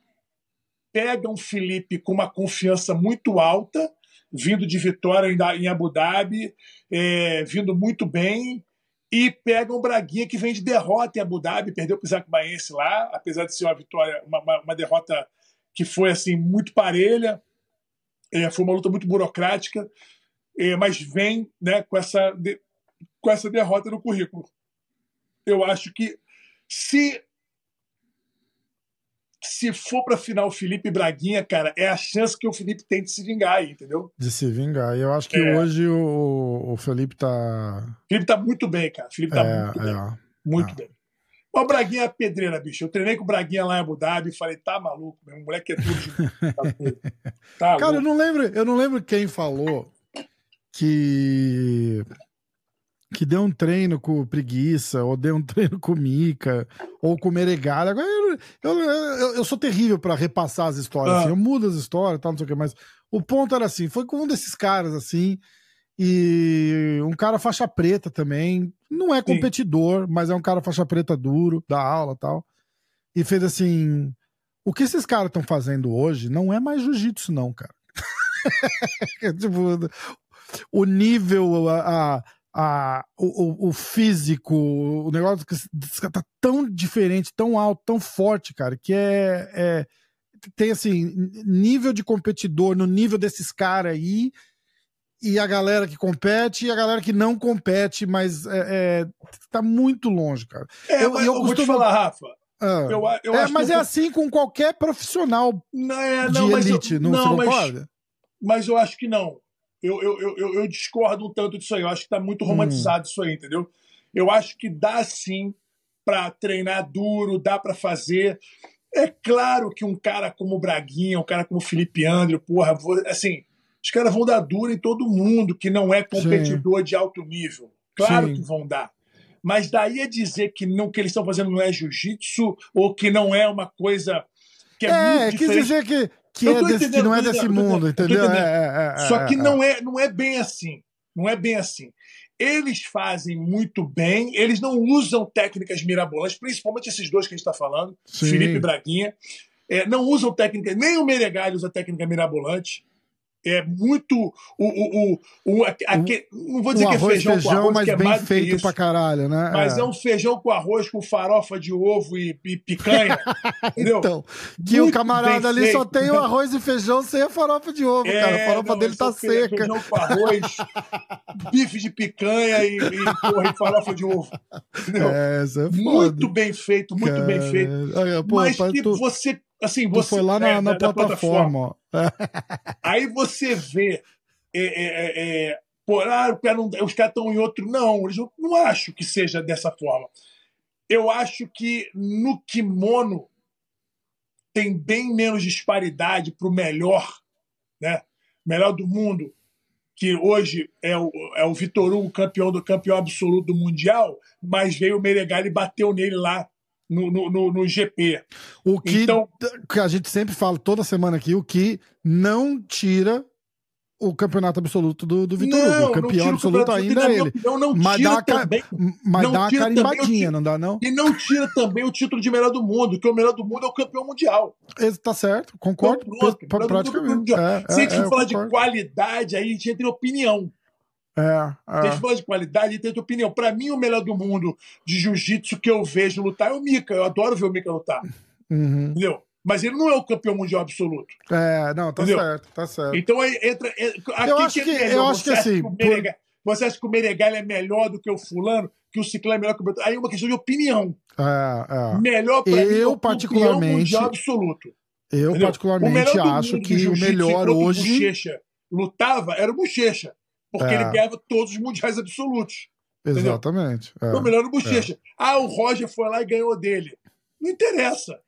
pega um Felipe com uma confiança muito alta, vindo de vitória em Abu Dhabi, é, vindo muito bem, e pega um Braguinha que vem de derrota em Abu Dhabi, perdeu para o Isaac Baense lá, apesar de ser uma vitória, uma, uma, uma derrota que foi assim muito parelha, é, foi uma luta muito burocrática, é, mas vem né, com, essa de, com essa derrota no currículo. Eu acho que se se for para final Felipe Braguinha, cara, é a chance que o Felipe tem de se vingar aí, entendeu? De se vingar. E eu acho que é. hoje o, o Felipe tá. O Felipe tá muito bem, cara. Felipe tá é, muito bem. É. Muito é. bem. Mas o Braguinha é pedreira, bicho. Eu treinei com o Braguinha lá em Abu Dhabi e falei, tá maluco, meu moleque é tudo. De... tá, tá Cara, eu não lembro, eu não lembro quem falou que que deu um treino com preguiça, ou deu um treino com mica, ou com meregada. Agora, eu, eu, eu, eu sou terrível para repassar as histórias. Ah. Assim. Eu mudo as histórias, tal, não sei o que, mas o ponto era assim: foi com um desses caras assim, e um cara faixa preta também. Não é competidor, Sim. mas é um cara faixa preta duro, da aula tal. E fez assim: o que esses caras estão fazendo hoje não é mais jiu-jitsu, não, cara. tipo, o nível, a, a, o, o, físico, o negócio que tá tão diferente, tão alto, tão forte, cara, que é, é tem assim, nível de competidor no nível desses caras aí, e a galera que compete e a galera que não compete, mas é, é tá muito longe, cara. É, eu, eu, eu costumo... vou te falar, Rafa. Ah, eu, eu é, mas é eu... assim com qualquer profissional não, é, não, de elite, não, não mas, mas eu acho que não eu, eu, eu, eu discordo um tanto disso aí. Eu acho que está muito hum. romantizado hum. isso aí, entendeu? Eu acho que dá sim para treinar duro, dá para fazer. É claro que um cara como o Braguinha, um cara como o Felipe André, porra, assim, os caras vão dar duro em todo mundo que não é competidor sim. de alto nível. Claro sim. que vão dar. Mas daí a dizer que não que eles estão fazendo não é jiu-jitsu ou que não é uma coisa que é, é muito quis dizer que que, é desse, que não é desse mundo, entendeu? É, é, é, Só que é, não é, não é bem assim. Não é bem assim. Eles fazem muito bem, eles não usam técnicas mirabolantes, principalmente esses dois que a gente está falando, Sim. Felipe e Braguinha. não usam técnicas, nem o Meregalho usa técnica mirabolante é muito o, o, o, o aquele, não vou dizer que é feijão, feijão com arroz, mas que é bem mais feito pra caralho, né? Mas é. é. um feijão com arroz com farofa de ovo e, e picanha, entendeu? Então, que muito o camarada ali feito. só tem o arroz e feijão sem a farofa de ovo, é, cara. A farofa não, dele tá seca. Feijão com arroz, bife de picanha e, e, porra, e farofa de ovo. Entendeu? É, é muito bem feito, muito cara. bem feito. Olha, pô, mas que tu... você assim, você foi lá na, é, na plataforma. plataforma. Aí você vê é, é, é, é por, ah, não, os caras estão em outro. Não, eles não, não acho que seja dessa forma. Eu acho que no kimono tem bem menos disparidade para o melhor, né? Melhor do mundo, que hoje é o, é o Vitor Hugo, campeão do campeão absoluto do Mundial, mas veio o Meregali e bateu nele lá no, no, no, GP. O que, então, que a gente sempre fala toda semana aqui, o que não tira o campeonato absoluto do, do Vitor Hugo. O campeão absoluto ainda é ele. Opinião, não mas dá, também, mas não dá uma carimbadinha, não dá, não? E não tira também o título de melhor do mundo, que o melhor do mundo é o campeão mundial. Esse tá certo, concordo. Então, pronto, praticamente. É, Se a gente é, for falar concordo. de qualidade, aí a gente entra em opinião. É, é. Tem fãs de qualidade e tem tua opinião. Pra mim, o melhor do mundo de jiu-jitsu que eu vejo lutar é o Mika. Eu adoro ver o Mika lutar. Uhum. Entendeu? Mas ele não é o campeão mundial absoluto. É, não, tá Entendeu? certo, tá certo. Então aí entra. é- Aqui Eu acho é que- melhor? eu acho que assim, o Menegal- Você acha que o Menegal é melhor do que o fulano? Que o Ciclano é melhor que o Beltrano? Aí é uma questão de opinião. É, é. Melhor pra mim é Eu, o campeão particularmente, mundial absoluto. Eu, Entendeu? particularmente, o acho que o melhor o hoje. Bochecha lutava era o Bochecha. Porque É. ele ganhava todos os mundiais absolutos. Exatamente. é. Então, o melhor do Bochecha. Ah, o Roger foi lá e ganhou dele. Não interessa.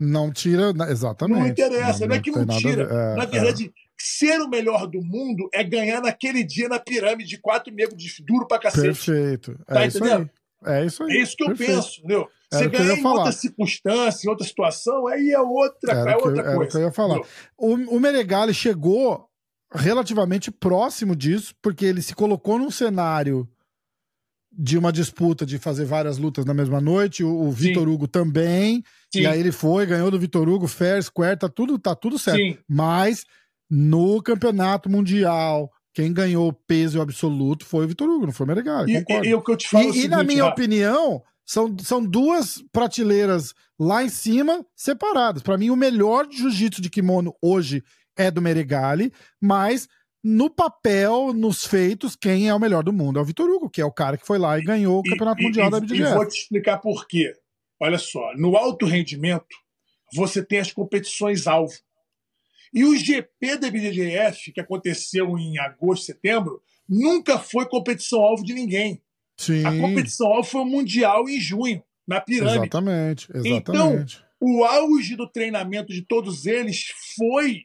Não tira. Exatamente. Não interessa. Não, é que não nada tira. É, Na é. verdade, ser o melhor do mundo é ganhar naquele dia na pirâmide de quatro negros de duro pra cacete. Perfeito. É Tá isso entendendo? aí. É isso aí. É isso que eu Perfeito. penso, entendeu? Você eu ganhar em outra circunstância, em outra situação, aí é outra, Era é o que eu- outra era o coisa. que eu ia falar. entendeu? O, o Meregali chegou relativamente próximo disso, porque ele se colocou num cenário de uma disputa de fazer várias lutas na mesma noite. O, o Vitor Hugo também. Sim, E aí ele foi, ganhou do Vitor Hugo, fair, square, tá tudo, tá tudo certo. sim. Mas no campeonato mundial, quem ganhou o peso absoluto foi o Vitor Hugo, não foi o Meregali. E, concordo. e- e o que eu te falo é E, e na seguinte, minha opinião, são, são duas prateleiras lá em cima separadas. Pra mim, o melhor jiu-jitsu de kimono hoje é do Meregali, mas no papel, nos feitos, quem é o melhor do mundo é o Vitor Hugo, que é o cara que foi lá e ganhou o E- campeonato e- mundial e, da E BJJF. vou te explicar por quê. Olha só, no alto rendimento, você tem as competições alvo. E o GP da BJJF, que aconteceu em agosto, setembro, nunca foi competição alvo de ninguém. Sim, A competição alvo foi o Mundial em junho, na pirâmide. exatamente, Então, exatamente. O auge do treinamento de todos eles foi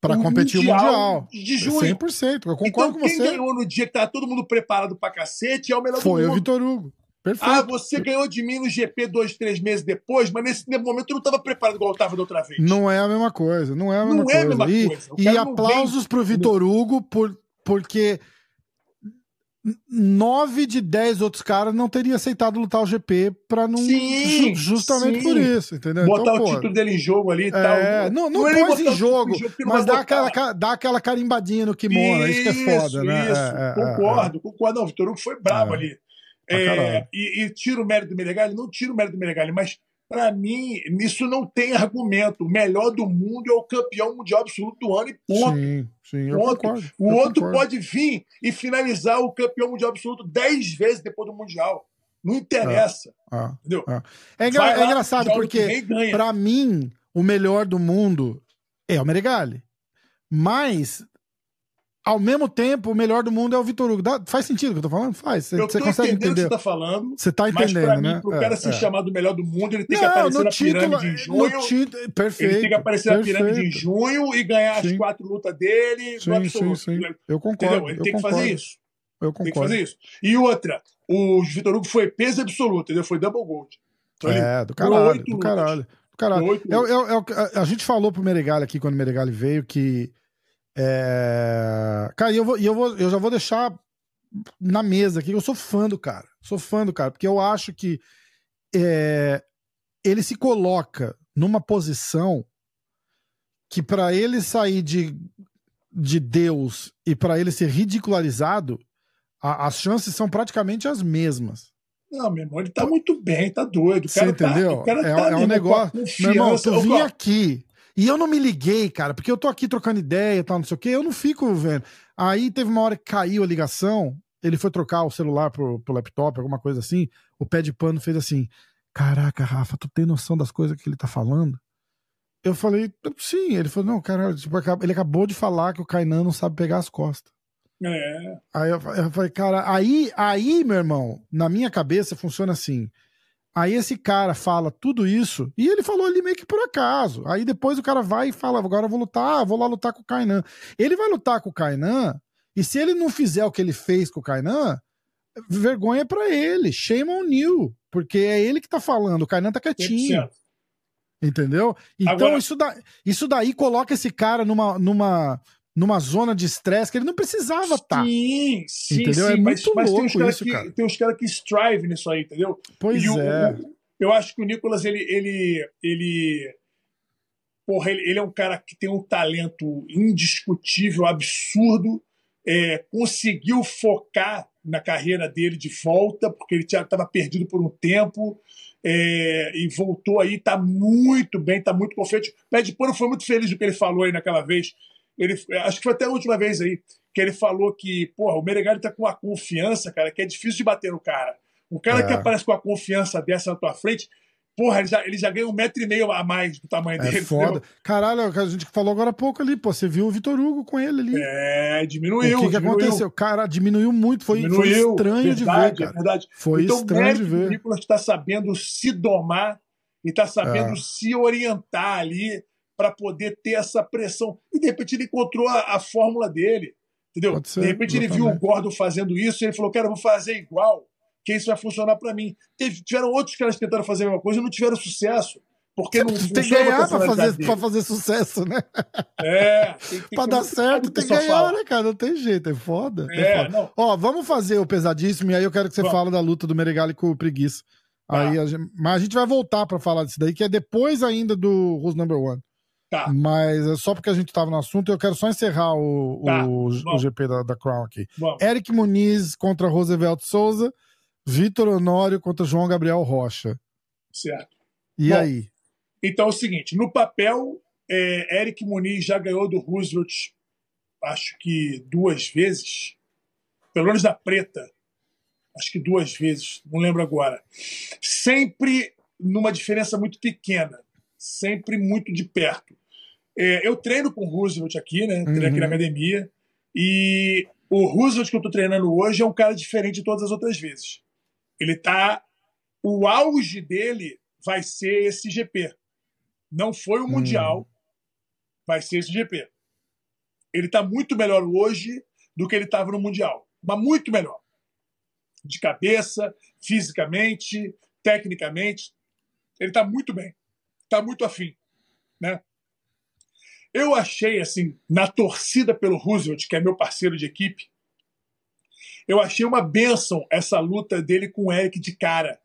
Pra o competir o Mundial. de junho. 100%, eu concordo então, com quem você. ganhou no dia que tava todo mundo preparado pra cacete é o melhor Foi do o mundo. Vitor Hugo. Perfeito. Ah, você ganhou de mim no GP dois, três meses depois, mas nesse momento eu não estava preparado igual eu estava da outra vez. Não é a mesma coisa, não é a Não mesma é a coisa. mesma e coisa. O e não aplausos pro Vitor Hugo por, porque nove de dez outros caras não teriam aceitado lutar o GP pra não. Sim, ju- justamente sim. por isso, entendeu? Botar Então, o pô, título dele em jogo ali e É, tal. não, não, é nem pôs em jogo, porque não mas dá botar. aquela, dá aquela carimbadinha no kimono, é isso que é foda, né? Isso, É, é, é, concordo, concordo. Não, o Vitor Hugo foi brabo É. ali. É, e, e tira o mérito do Menegali? Não tira o mérito do Menegali, mas pra mim, isso não tem argumento. O melhor do mundo é o campeão mundial absoluto do ano e ponto. Sim, sim, Ponto. concordo. O outro concordo. pode vir e finalizar o campeão mundial absoluto dez vezes depois do Mundial. Não interessa, Ah, entendeu? ah. É, Vai é lá, engraçado porque. Pra mim, o melhor do mundo é o Meregali. Mas, ao mesmo tempo, o melhor do mundo é o Vitor Hugo. Dá- faz sentido o que eu tô falando? Faz. Você Eu tô você consegue entendendo o que entender? você tá falando, Você tá mas pra entendendo, mim, né? pro É, cara ser é. chamado o melhor do mundo, ele tem que Não, aparecer no na título, pirâmide em junho. título, perfeito. Ele tem que aparecer na pirâmide em perfeito. junho e ganhar Sim. as quatro lutas dele Sim, sim, absoluto. sim. Eu concordo. Entendeu? Ele eu tem que concordo, fazer isso. Eu Tem que concordo. fazer isso. E outra, o Vitor Hugo foi peso absoluto, entendeu? Foi double gold. Então, É, do caralho, do caralho. Do caralho. É, é é a gente falou pro Meregali aqui quando o Meregali veio que. É... Cara, e eu, vou, eu, vou, eu já vou deixar na mesa aqui. Eu sou fã do cara. Sou fã do cara, porque eu acho que é, ele se coloca numa posição que para ele sair de, de Deus e para ele ser ridicularizado, a- as chances são praticamente as mesmas. Não, meu irmão, ele tá muito bem, tá doido. O Você cara entendeu? Tá, o é, tá é um negócio. Meu irmão, tu vim aqui e eu não me liguei, cara, porque eu tô aqui trocando ideia e tal, não sei o quê, eu não fico vendo. Aí teve uma hora que caiu a ligação, ele foi trocar o celular pro, pro laptop, alguma coisa assim, o pé de pano fez assim: Caraca, Rafa, tu tem noção das coisas que ele tá falando? Eu falei, sim. Ele falou, não, cara, tipo, ele acabou de falar que o Kainan não sabe pegar as costas. É, Aí eu, eu falei, cara, aí, aí, meu irmão, na minha cabeça funciona assim. Aí esse cara fala tudo isso, e ele falou ali meio que por acaso. Aí depois o cara vai e fala: agora eu vou lutar, ah, vou lá lutar com o Kainan. Ele vai lutar com o Kainan, e se ele não fizer o que ele fez com o Kainan, vergonha pra ele. Shame on you. Porque é ele que tá falando, o Kainan tá quietinho. 100%. Entendeu? Então Agora- isso, da, isso daí coloca esse cara numa, numa, numa zona de estresse que ele não precisava estar. Sim, sim, Entendeu? sim. É mas, muito mas tem louco caras isso, que, cara. tem uns caras que strive nisso aí, entendeu? Pois E é. o- eu acho que o Nicolas, ele. ele, ele Porra, ele, ele é um cara que tem um talento indiscutível, absurdo. é, conseguiu focar na carreira dele de volta, porque ele estava perdido por um tempo. É, e voltou aí, está muito bem, está muito confiante. O Pé de Pano foi muito feliz do que ele falou aí naquela vez. Ele, acho que foi até a última vez aí que ele falou que, porra, o Meregali tá com uma confiança, cara, que é difícil de bater no cara. O cara é. que aparece com a confiança dessa na tua frente, porra, ele já, ele já ganha um metro e meio a mais do tamanho é dele. Foda. Entendeu? Caralho, é a gente falou agora há pouco ali, pô. Você viu o Vitor Hugo com ele ali. É, diminuiu. O que, que diminuiu. aconteceu? Cara, diminuiu muito. Foi, diminuiu, foi estranho verdade, de ver. Cara. É verdade. Foi então, estranho de ver. O Nicolas está sabendo se domar e está sabendo É. se orientar ali para poder ter essa pressão. E de repente ele encontrou a, a fórmula dele. Entendeu? Ser, de repente ele viu o. Gordon fazendo isso e ele falou: Cara, vou fazer igual, que isso vai funcionar para mim. Teve, tiveram outros caras que tentaram fazer a mesma coisa e não tiveram sucesso. Porque não Tem que ganhar pra personalidade fazer, pra fazer sucesso, né? É, tem, tem pra que- dar certo, tem que ganhar, fala. né, cara? Não tem jeito, é foda. É É, foda. Ó, vamos fazer o pesadíssimo e aí eu quero que você fale da luta do Meregali com o Preguiça. Tá. Aí a gente- mas a gente vai voltar pra falar disso daí, que é depois ainda do Who's Number One. Tá. Mas é só porque a gente tava no assunto, eu quero só encerrar o, Tá, o, o. GP da, da Crown aqui. Vamos. Eric Muniz contra Roosevelt Souza, Vitor Honório contra João Gabriel Rocha. Certo. E Bom, aí? Então é o seguinte: no papel, é, Eric Muniz já ganhou do Roosevelt, acho que duas vezes, pelo menos da preta, acho que duas vezes, não lembro agora. Sempre numa diferença muito pequena, sempre muito de perto. É, eu treino com o Roosevelt aqui, né? Treino aqui Uhum. na academia. E o Roosevelt que eu estou treinando hoje é um cara diferente de todas as outras vezes. Ele tá. O auge dele vai ser esse GP. Não foi o Hum. Mundial, vai ser esse GP. Ele está muito melhor hoje do que ele estava no Mundial. Mas muito melhor. De cabeça, fisicamente, tecnicamente. Ele está muito bem. Está muito afim. Né? Eu achei, assim, na torcida pelo Roosevelt, que é meu parceiro de equipe, eu achei uma bênção essa luta dele com o Eric de cara.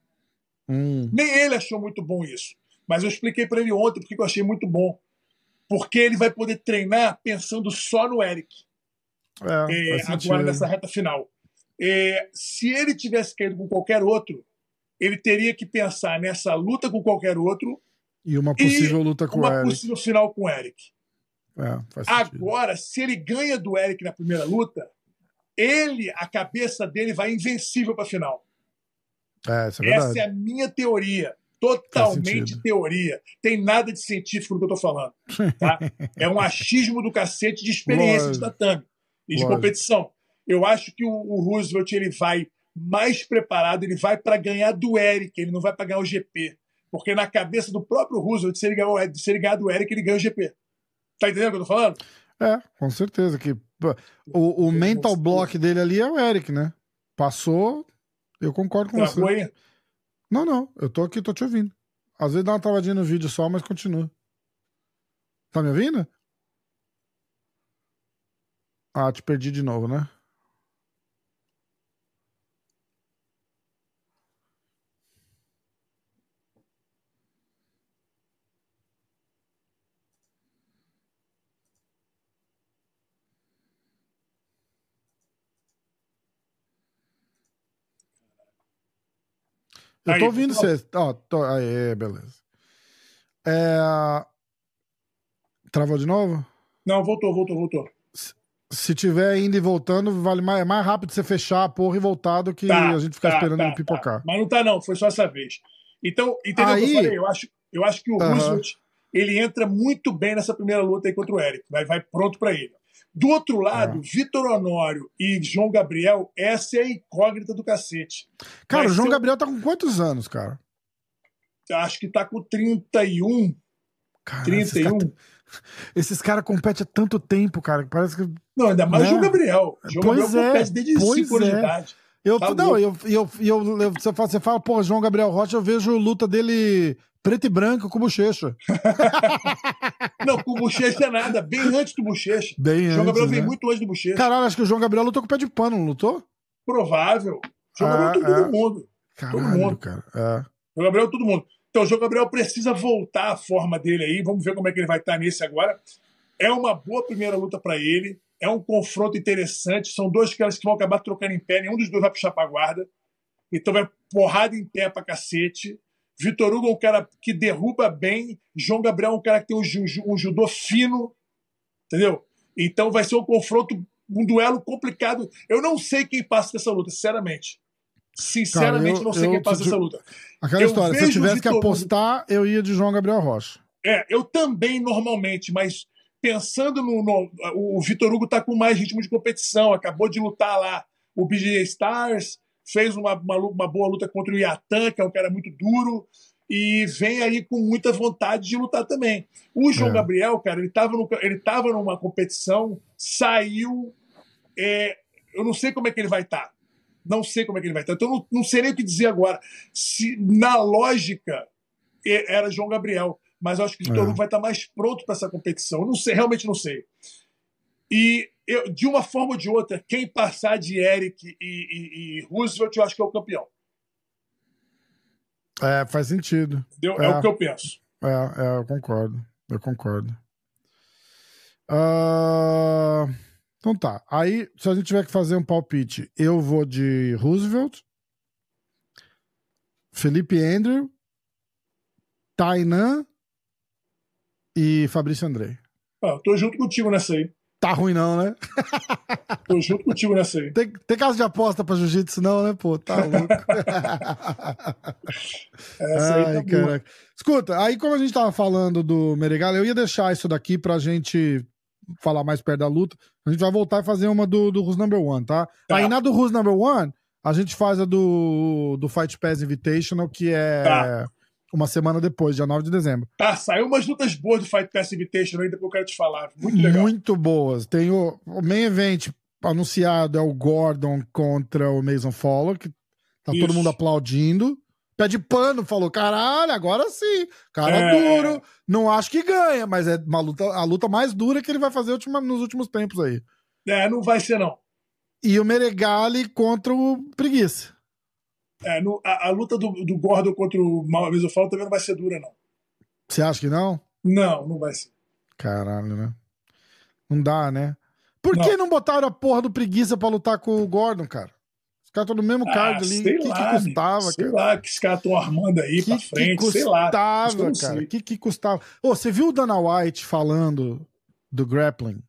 Hum, Nem ele achou muito bom isso. Mas eu expliquei para ele ontem porque eu achei muito bom. Porque ele vai poder treinar pensando só no Eric, é, é, agora nessa reta final. É, se ele tivesse caído com qualquer outro, ele teria que pensar nessa luta com qualquer outro, E uma possível luta com o uma Eric. possível final com o Eric. É. Agora, se ele ganha do Eric na primeira luta, ele, a cabeça dele vai invencível para a final. É, isso é. Essa é a minha teoria. Totalmente teoria. Tem nada de científico no que eu tô falando. Tá? É um achismo do cacete de experiência de Lógico. tatame e de Lógico. competição. Eu acho que o, o Roosevelt ele vai mais preparado, ele vai para ganhar do Eric, ele não vai para ganhar o GP. Porque na cabeça do próprio Roosevelt, se ele ganhar, o- se ele ganhar do Eric, ele ganha o GP. Tá entendendo o que eu tô falando? É, com certeza. Que, o, o mental block dele ali é o Eric, né? Passou, eu concordo com você. Travou aí? Não, não, eu tô aqui, tô te ouvindo. Às vezes dá uma travadinha no vídeo só, mas continua. Tá me ouvindo? Ah, te perdi de novo, né? Eu Aí, tô ouvindo você. Ó, tô... Aê, beleza. É... Travou de novo? Não, voltou, voltou, voltou. Se tiver indo e voltando, vale mais, é mais rápido você fechar a porra e voltar do que Tá, a gente ficar tá, esperando tá, ele pipocar. tá. Mas não tá, não, foi só essa vez. Então, entendeu o que Aí- eu falei? Eu acho, eu acho que o. Roosevelt ele entra muito bem nessa primeira luta aí contra o Eric. Vai, vai pronto para ele. Do outro lado, É. Vitor Honório e João Gabriel, essa é a incógnita do cacete. Cara, Vai o João ser- Gabriel tá com quantos anos, cara? Acho que tá com 31, Cara, esses 31. caras esses cara competem há tanto tempo, cara. que Parece que. Não, ainda mais Né? o João Gabriel. O João Pois Gabriel é, compete desde pois 5 anos de é. idade. Eu, Tá não, eu, eu, eu, eu- você, fala, você fala, pô, João Gabriel Rocha, eu vejo luta dele preto e branco com bochecha. Não, com o Bochecha é nada, bem antes do Bochecha. Bem O João antes, Gabriel vem né? muito antes do Bochecha. Caralho, acho que o João Gabriel lutou com o pé de pano, não lutou? Provável. O João Ah, Gabriel é todo é. mundo. Caralho, mundo. cara. É. João Gabriel, todo mundo. Então, o João Gabriel precisa voltar à forma dele aí. Vamos ver como é que ele vai estar nesse agora. É uma boa primeira luta para ele. É um confronto interessante. São dois caras que vão acabar trocando em pé. Nenhum dos dois vai puxar pra guarda. Então vai porrada em pé pra cacete. Vitor Hugo é um cara que derruba bem. João Gabriel é um cara que tem um, ju um judô fino. Entendeu? Então vai ser um confronto, um duelo complicado. Eu não sei quem passa dessa luta, sinceramente. Sinceramente, Cara, eu, não sei eu, quem passa essa luta. Aquela eu história, se eu tivesse que apostar, eu ia de João Gabriel Rocha. É, eu também normalmente, mas pensando no. no o Vitor Hugo tá com mais ritmo de competição, acabou de lutar lá o BJ Stars, fez uma, uma, uma, boa luta contra o Yatan, que é um cara muito duro, e vem aí com muita vontade de lutar também. O João é. Gabriel, cara, ele estava ele tava numa competição, saiu. É, eu não sei como é que ele vai estar. Tá. Não sei como é que ele vai estar. Então, não, não sei nem o que dizer agora. Se na lógica era João Gabriel, mas eu acho que o Vitor é. Vai estar mais pronto para essa competição. Eu não sei, realmente não sei. E eu, de uma forma ou de outra, quem passar de Eric e, e, e Roosevelt, eu acho que é o campeão. É, faz sentido. É, é o que eu penso. É, é, eu concordo. Eu concordo. Uh... Então tá. Aí, se a gente tiver que fazer um palpite, eu vou de Roosevelt, Felipe Andrew, Tainan e Fabrício Andrei. Ah, tô junto contigo nessa aí. Tá ruim não, né? tô junto contigo nessa aí. Tem, tem caso de aposta pra jiu-jitsu não, né, pô? Tá louco. essa aí Ai, tá caraca. Escuta, aí como a gente tava falando do Meregal, eu ia deixar isso daqui pra gente falar mais perto da luta. A gente vai voltar e fazer uma do, do Who's Number One, tá? tá? Aí na do Who's Number One, a gente faz a do, do Fight Pass Invitational, que é tá. Uma semana depois, dia 9 de dezembro. Tá, saiu umas lutas boas do Fight Pass Invitational aí, depois eu quero te falar. Muito legal. Muito boas. Tem o, o main event anunciado é o Gordon contra o Mason Follow, que tá Isso. todo mundo aplaudindo pé de pano, falou: caralho, agora sim. Cara é... duro. Não acho que ganha, mas é uma luta, a luta mais dura que ele vai fazer última, nos últimos tempos aí. É, não vai ser, não. E o Meregali contra o Preguiça. É, no, a, a, luta do, do Gordon contra o eu falo também não vai ser dura, não. Você acha que não? Não, não vai ser. Caralho, né? Não dá, né? Por não. que não botaram a porra do preguiça pra lutar com o Gordon, cara? caras estão no mesmo card ah, ali. O que, lá, que custava, sei cara? lá, que os caras estão armando aí que, pra frente, que custava, sei lá. cara? O que, que custava? Oh, você viu o Dana White falando do grappling?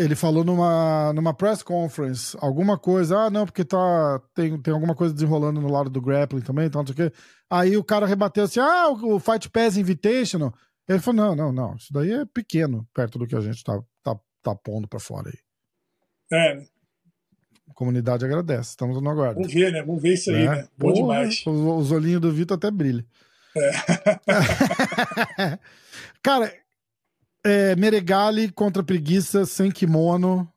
Ele falou numa, numa press conference alguma coisa, ah, não, porque tá, tem, tem alguma coisa desenrolando no lado do grappling também, então não sei o quê. Aí o cara rebateu assim, ah, o, o Fight Pass Invitational. Ele falou, não, não, não, isso daí é pequeno perto do que a gente tá, tá, tá pondo pra fora aí. É, né? A comunidade agradece. Estamos no aguardo. Vamos ver, né? Vamos ver isso aí, é. né? Bom demais. Os, os olhinhos do Vitor até brilham. É. Cara, é, Meregali contra preguiça sem kimono.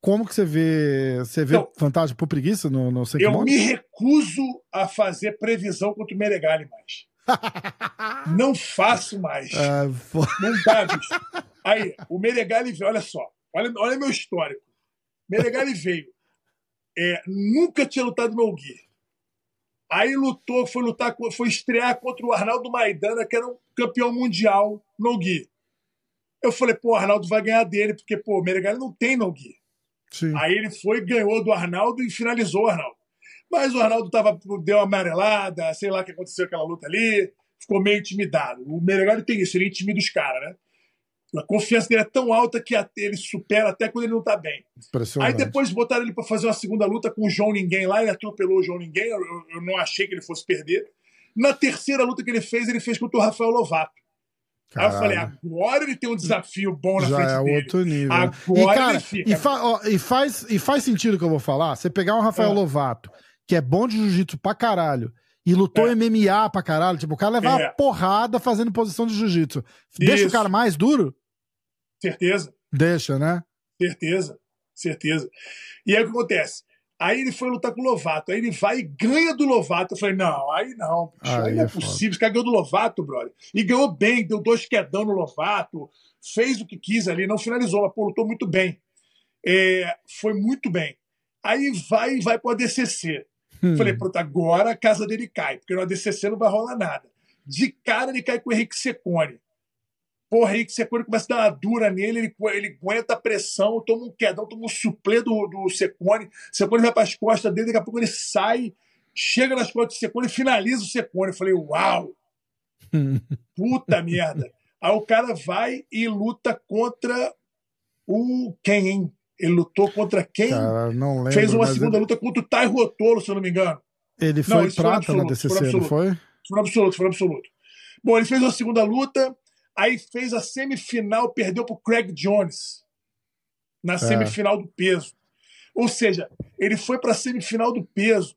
Como que você vê? Você vê então, vantagem por preguiça no, no sem Eu kimono? me recuso a fazer previsão contra o Meregali mais. não faço mais. Ah, não dá, bicho. Aí, o Meregali, olha só, olha, olha meu histórico. Menegali veio. É, nunca tinha lutado no Gear. Aí lutou, foi lutar, foi estrear contra o Arnaldo Maidana, que era um campeão mundial no Gear. Eu falei, pô, o Arnaldo vai ganhar dele, porque, pô, o Menegali não tem no Gear. Sim. Aí ele foi, ganhou do Arnaldo e finalizou o Arnaldo. Mas o Arnaldo tava, deu uma amarelada, sei lá o que aconteceu aquela luta ali, ficou meio intimidado. O Menegali tem isso, ele intimida os caras, né? A confiança dele é tão alta que ele supera até quando ele não tá bem. Aí depois botaram ele para fazer uma segunda luta com o João Ninguém lá, ele atropelou o João Ninguém, eu, eu, não achei que ele fosse perder. Na terceira luta que ele fez, ele fez contra o Rafael Lovato. Caralho. Aí eu falei, agora ele tem um desafio bom na Já frente é dele. outro nível. Agora e, cara, ele fica. E, fa ó, e, faz, e faz sentido o que eu vou falar. Você pegar um Rafael é. Lovato, que é bom de jiu-jitsu pra caralho, e lutou é. MMA pra caralho, tipo, o cara leva é. uma porrada fazendo posição de jiu-jitsu. Deixa o cara mais duro? Certeza. Deixa, né? Certeza, certeza. E aí o que acontece? Aí ele foi lutar com o Lovato. Aí ele vai e ganha do Lovato. Eu falei, não, aí não. Bicho, aí, aí não é, é possível. Esse cara ganhou do Lovato, brother. E ganhou bem, deu dois quedão no Lovato, fez o que quis ali, não finalizou, mas pô, lutou muito bem. É, foi muito bem. Aí vai e vai pro ADCC. Hum. Falei, pronto, agora a casa dele cai, porque no ADCC não vai rolar nada. De cara ele cai com o Henrique Secone. Porra, aí que Secone começa a dar uma dura nele, ele, ele aguenta a pressão, toma um quedão, toma um suplê do, do Secone, Secone vai para as costas dele, daqui a pouco ele sai, chega nas costas do Secone e finaliza o Secone. Eu falei, uau! Puta merda! Aí o cara vai e luta contra o quem, hein? Ele lutou contra quem? Cara, não lembro, Fez uma segunda ele- luta contra o Tai Rotolo, se eu não me engano. Ele Não, foi foi prata na absoluto, DCC, foi não absoluto. foi? Foi absoluto, foi absoluto. Bom, ele fez uma segunda luta, aí fez a semifinal, perdeu pro Craig Jones na semifinal do peso. Ou seja, ele foi para a semifinal do peso.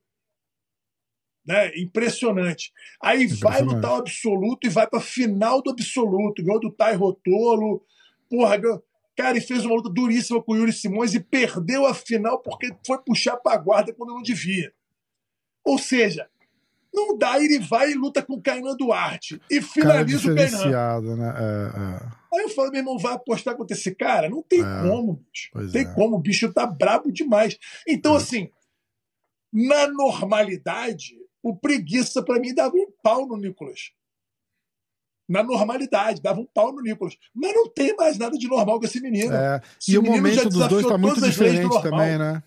Né? Impressionante. Aí vai Impressionante. lutar o absoluto e vai para a final do absoluto. Ganhou do Tai Rotolo. Porra, ganhou... Cara, ele fez uma luta duríssima com o Yuri Simões e perdeu a final porque foi puxar para a guarda quando não devia. Ou seja, não dá, ele vai e luta com o Kainan Duarte e finaliza o Kainan. né? É, é. Aí eu falo, meu irmão, vai apostar contra esse cara? Não tem É. como, bicho. Pois Não tem é. como, o bicho tá brabo demais. Então, É. assim, na normalidade, o preguiça pra mim dava um pau no Nicolas. Na normalidade, dava um pau no Nicolas. Mas não tem mais nada de normal com esse menino. É, Esse E o menino já momento dos dois desafiou tá muito todas as leis do diferente normal. também, né?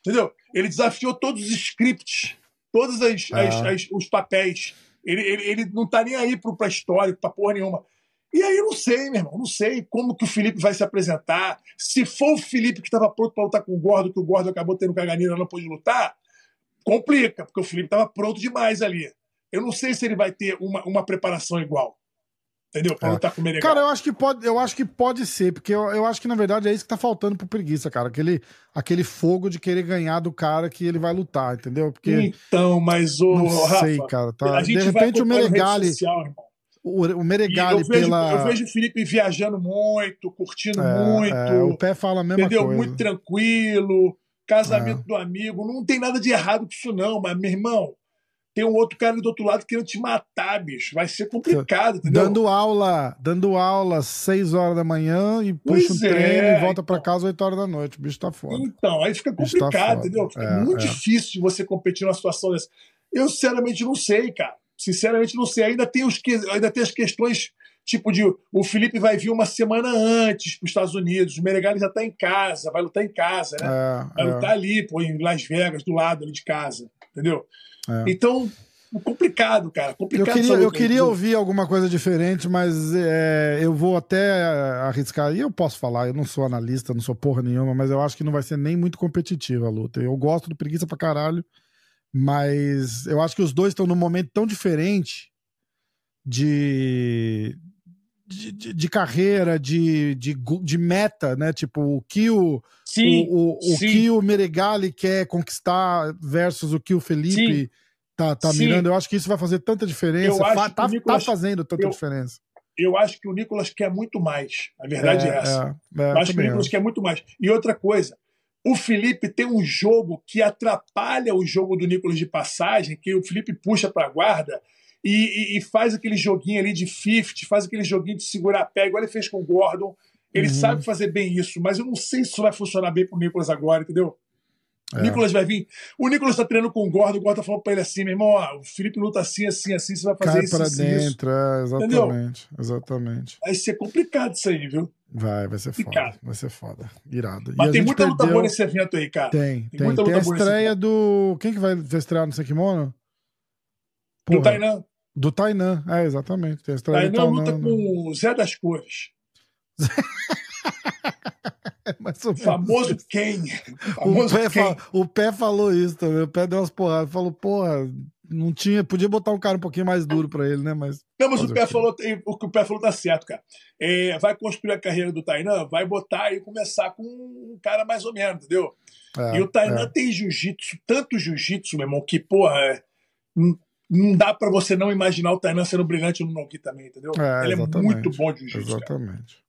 Entendeu? Ele desafiou todos os scripts, todos as, É. as- as- os papéis. Ele, ele, ele não tá nem aí pro, pra história, pra porra nenhuma. E aí eu não sei, meu irmão, não sei como que o Felipe vai se apresentar. Se for o Felipe que estava pronto para lutar com o Gordo, que o Gordo acabou tendo caganeira e não pôde lutar, complica, porque o Felipe estava pronto demais ali. Eu não sei se ele vai ter uma, uma preparação igual. Entendeu? Para É. lutar com o Menegal. Cara, eu acho que pode, eu acho que pode ser, porque eu, eu acho que na verdade é isso que tá faltando pro preguiça, cara. Aquele, aquele fogo de querer ganhar do cara que ele vai lutar, entendeu? Porque Então, mas o não Rafa, sei, cara. Tá, a de repente o social, irmão. o, o Meregali pela. eu vejo o Felipe viajando muito, curtindo é, muito, é, o pé fala a mesma entendeu? coisa. É. Muito tranquilo, casamento do amigo. Não tem nada de errado com isso, não, mas, meu irmão, tem um outro cara do outro lado querendo te matar, bicho. Vai ser complicado, entendeu? Dando aula, dando aula às 6 horas da manhã e puxa Pois um treino é, e volta pra então. casa às 8 horas da noite. O bicho tá foda. Então, aí fica tá complicado, foda. entendeu? Fica É, muito é. difícil você competir numa situação dessa. Eu, sinceramente, não sei, cara. Sinceramente, não sei. Ainda tem, os que... Ainda tem as questões, tipo, de o Felipe vai vir uma semana antes para os Estados Unidos, o Meregali já tá em casa, vai lutar em casa, né? Vai É, lutar ali, pô, em Las Vegas, do lado ali de casa, entendeu? É. Então, complicado, cara. Eu Complicado queria, essa eu queria ouvir alguma coisa diferente, mas é, eu vou até arriscar. E eu posso falar, eu não sou analista, não sou porra nenhuma, mas eu acho que não vai ser nem muito competitiva a luta. Eu gosto do preguiça pra caralho, mas eu acho que os dois estão num momento tão diferente de. De, de- de carreira, de, de, de meta, né? Tipo, o que o, Sim, o, o, o que o Meregali quer conquistar versus o que o Felipe Sim. tá, tá mirando. Eu acho que isso vai fazer tanta diferença. Eu acho Fa- que tá, o Nicolas- tá fazendo tanta eu- diferença. eu acho que o Nicolas quer muito mais. A verdade é, essa. É, é, Eu acho que o Nicolas quer muito mais. E outra coisa, o Felipe tem um jogo que atrapalha o jogo do Nicolas de passagem, que o Felipe puxa para a guarda e, e- e faz aquele joguinho ali de 50, faz aquele joguinho de segurar pé, igual ele fez com o Gordon. Ele Uhum. sabe fazer bem isso, mas eu não sei se isso vai funcionar bem pro Nicolas agora, entendeu? É. Nicolas vai vir. O Nicolas tá treinando com o Gordon, o Gordon tá falando pra ele assim, meu irmão, ó, o Felipe luta assim, assim, assim, você vai fazer Cai isso, pra isso, isso. dentro, é, Entendeu? exatamente. Exatamente. Vai ser complicado isso aí, viu? Vai, vai ser foda. Complicado. Vai ser foda. Irado. E Mas a tem muita luta perdeu- boa nesse evento aí, cara. Tem, tem. muita Tem a luta estreia do. Quem que vai estrear no Sekimono? Do Porra, Tainan. Do Tainan, é, exatamente. Tem a do Tainan luta com o Zé das Cores. Mas o- Famoso quem? O Famoso pé, quem? fa- o pé falou isso também. O pé deu umas porradas. Falou, porra, não tinha. Podia botar um cara um pouquinho mais duro pra ele, né? Mas. Não, mas o pé o falou, o que o pé falou tá certo, cara. É, vai construir a carreira do Tainan, vai botar e começar com um cara mais ou menos, entendeu? é, e o Tainan é. tem jiu-jitsu, tanto jiu-jitsu, meu irmão, que, porra, é, não, dá pra você não imaginar o Tainan sendo brilhante no Nogi também, entendeu? É, Ele é muito bom de jiu-jitsu, cara. Exatamente.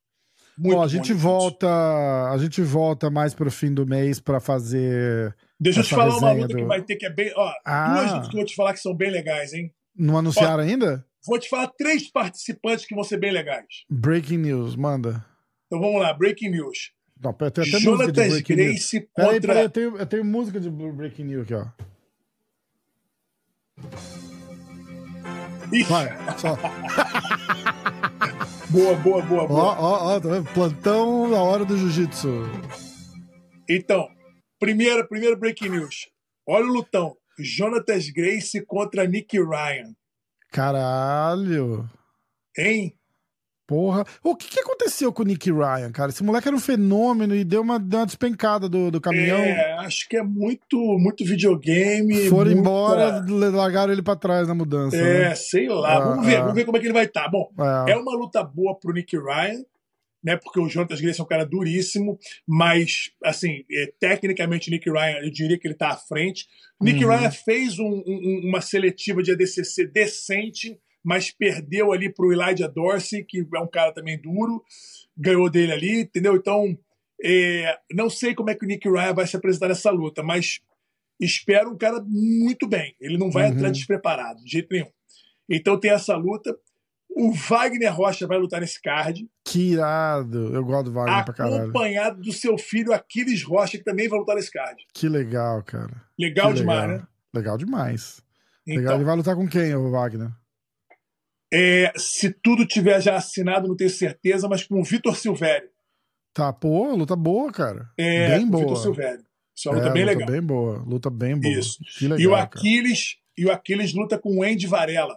Muito Bom, a gente volta. A gente volta mais pro fim do mês pra fazer. Deixa eu te falar uma luta do- que vai ter que é bem. Ó, Ah. duas lutas que eu vou te falar que são bem legais, hein? Não anunciaram ainda? Vou te falar três participantes que vão ser bem legais. Breaking news, manda. Então vamos lá, breaking news. Não, tem até Jonatas Breaking News. Grace Peraí, contra. peraí, eu tenho, eu tenho música de Breaking News aqui, ó. Vai, só. Boa, boa, boa, boa. Ó, ó, ó, tá vendo? Plantão na hora do jiu-jitsu. Então, primeiro, primeiro breaking news. Olha o lutão. Jonatas Grace contra Nick Ryan. Caralho. Hein? Porra. O que, que aconteceu com o Nick Ryan, cara? Esse moleque era um fenômeno e deu uma, deu uma despencada do, do caminhão. É, acho que é muito, muito videogame. Foram muita... embora, largaram ele pra trás na mudança. É, né? sei lá. É, vamos ver, é. vamos ver como é que ele vai estar. Bom, É. é uma luta boa pro Nick Ryan, né? Porque o Jonatas Grace é um cara duríssimo, mas, assim, é, tecnicamente Nick Ryan, eu diria que ele tá à frente. Nick Uhum. Ryan fez um- um- uma seletiva de ADCC decente, mas perdeu ali pro Elijah Dorsey, que é um cara também duro, ganhou dele ali, entendeu? Então, é, não sei como é que o Nick Ryan vai se apresentar nessa luta, mas espero um cara muito bem. Ele não vai Uhum. entrar despreparado, de jeito nenhum. Então tem essa luta. O Wagner Rocha vai lutar nesse card, Que irado. Eu gosto do Wagner pra caralho. acompanhado do seu filho Aquiles Rocha, que também vai lutar nesse card. Que legal, cara. Legal Que demais, legal. né? Legal demais. Legal. Então, Ele vai lutar com quem, o Wagner? É, se tudo tiver já assinado, não tenho certeza, mas com o Vitor Silvério. Tá, pô, luta boa, cara. É, bem boa. Vitor Silvério. Isso é uma É, luta bem luta legal. bem boa. Luta bem boa. Isso. Legal, e o cara. Aquiles, e o Aquiles luta com o Andy Varela.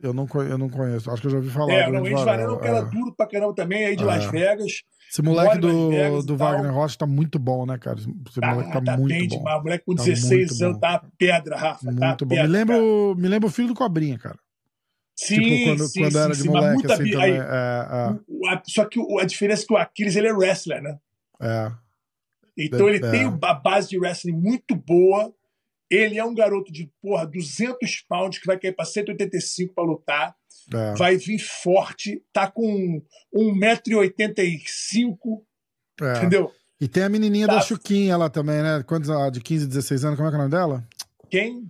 Eu não, eu não conheço. Acho que eu já ouvi falar É, não, o Andy Andy Varela é um cara é. duro pra caramba também, aí de É. Las Vegas. Esse moleque do, Vegas do. Wagner Rocha tá muito bom, né, cara? Esse Tá, moleque tá, tá muito bem bom. demais. O moleque com Tá 16 muito anos bom. tá uma pedra, Rafa. tá Muito bom. pedra, Me cara. lembro, me lembro o filho do Cobrinha, cara. Sim, tipo, quando, sim, quando sim, era sim, de mas moleque, muito assim, também. aí, É, a- só que a diferença é que o Aquiles ele é wrestler, né? é, é. Então É, ele é. tem a base de wrestling muito boa. Ele é um garoto de, porra, 200 pounds que vai cair pra 185 pra lutar. é. Vai vir forte. Tá com 1,85m, É. entendeu? E tem a menininha Tá. da Chuquinha lá também, né? Quantos, a de 15, 16 anos, como é que é o nome dela? Quem?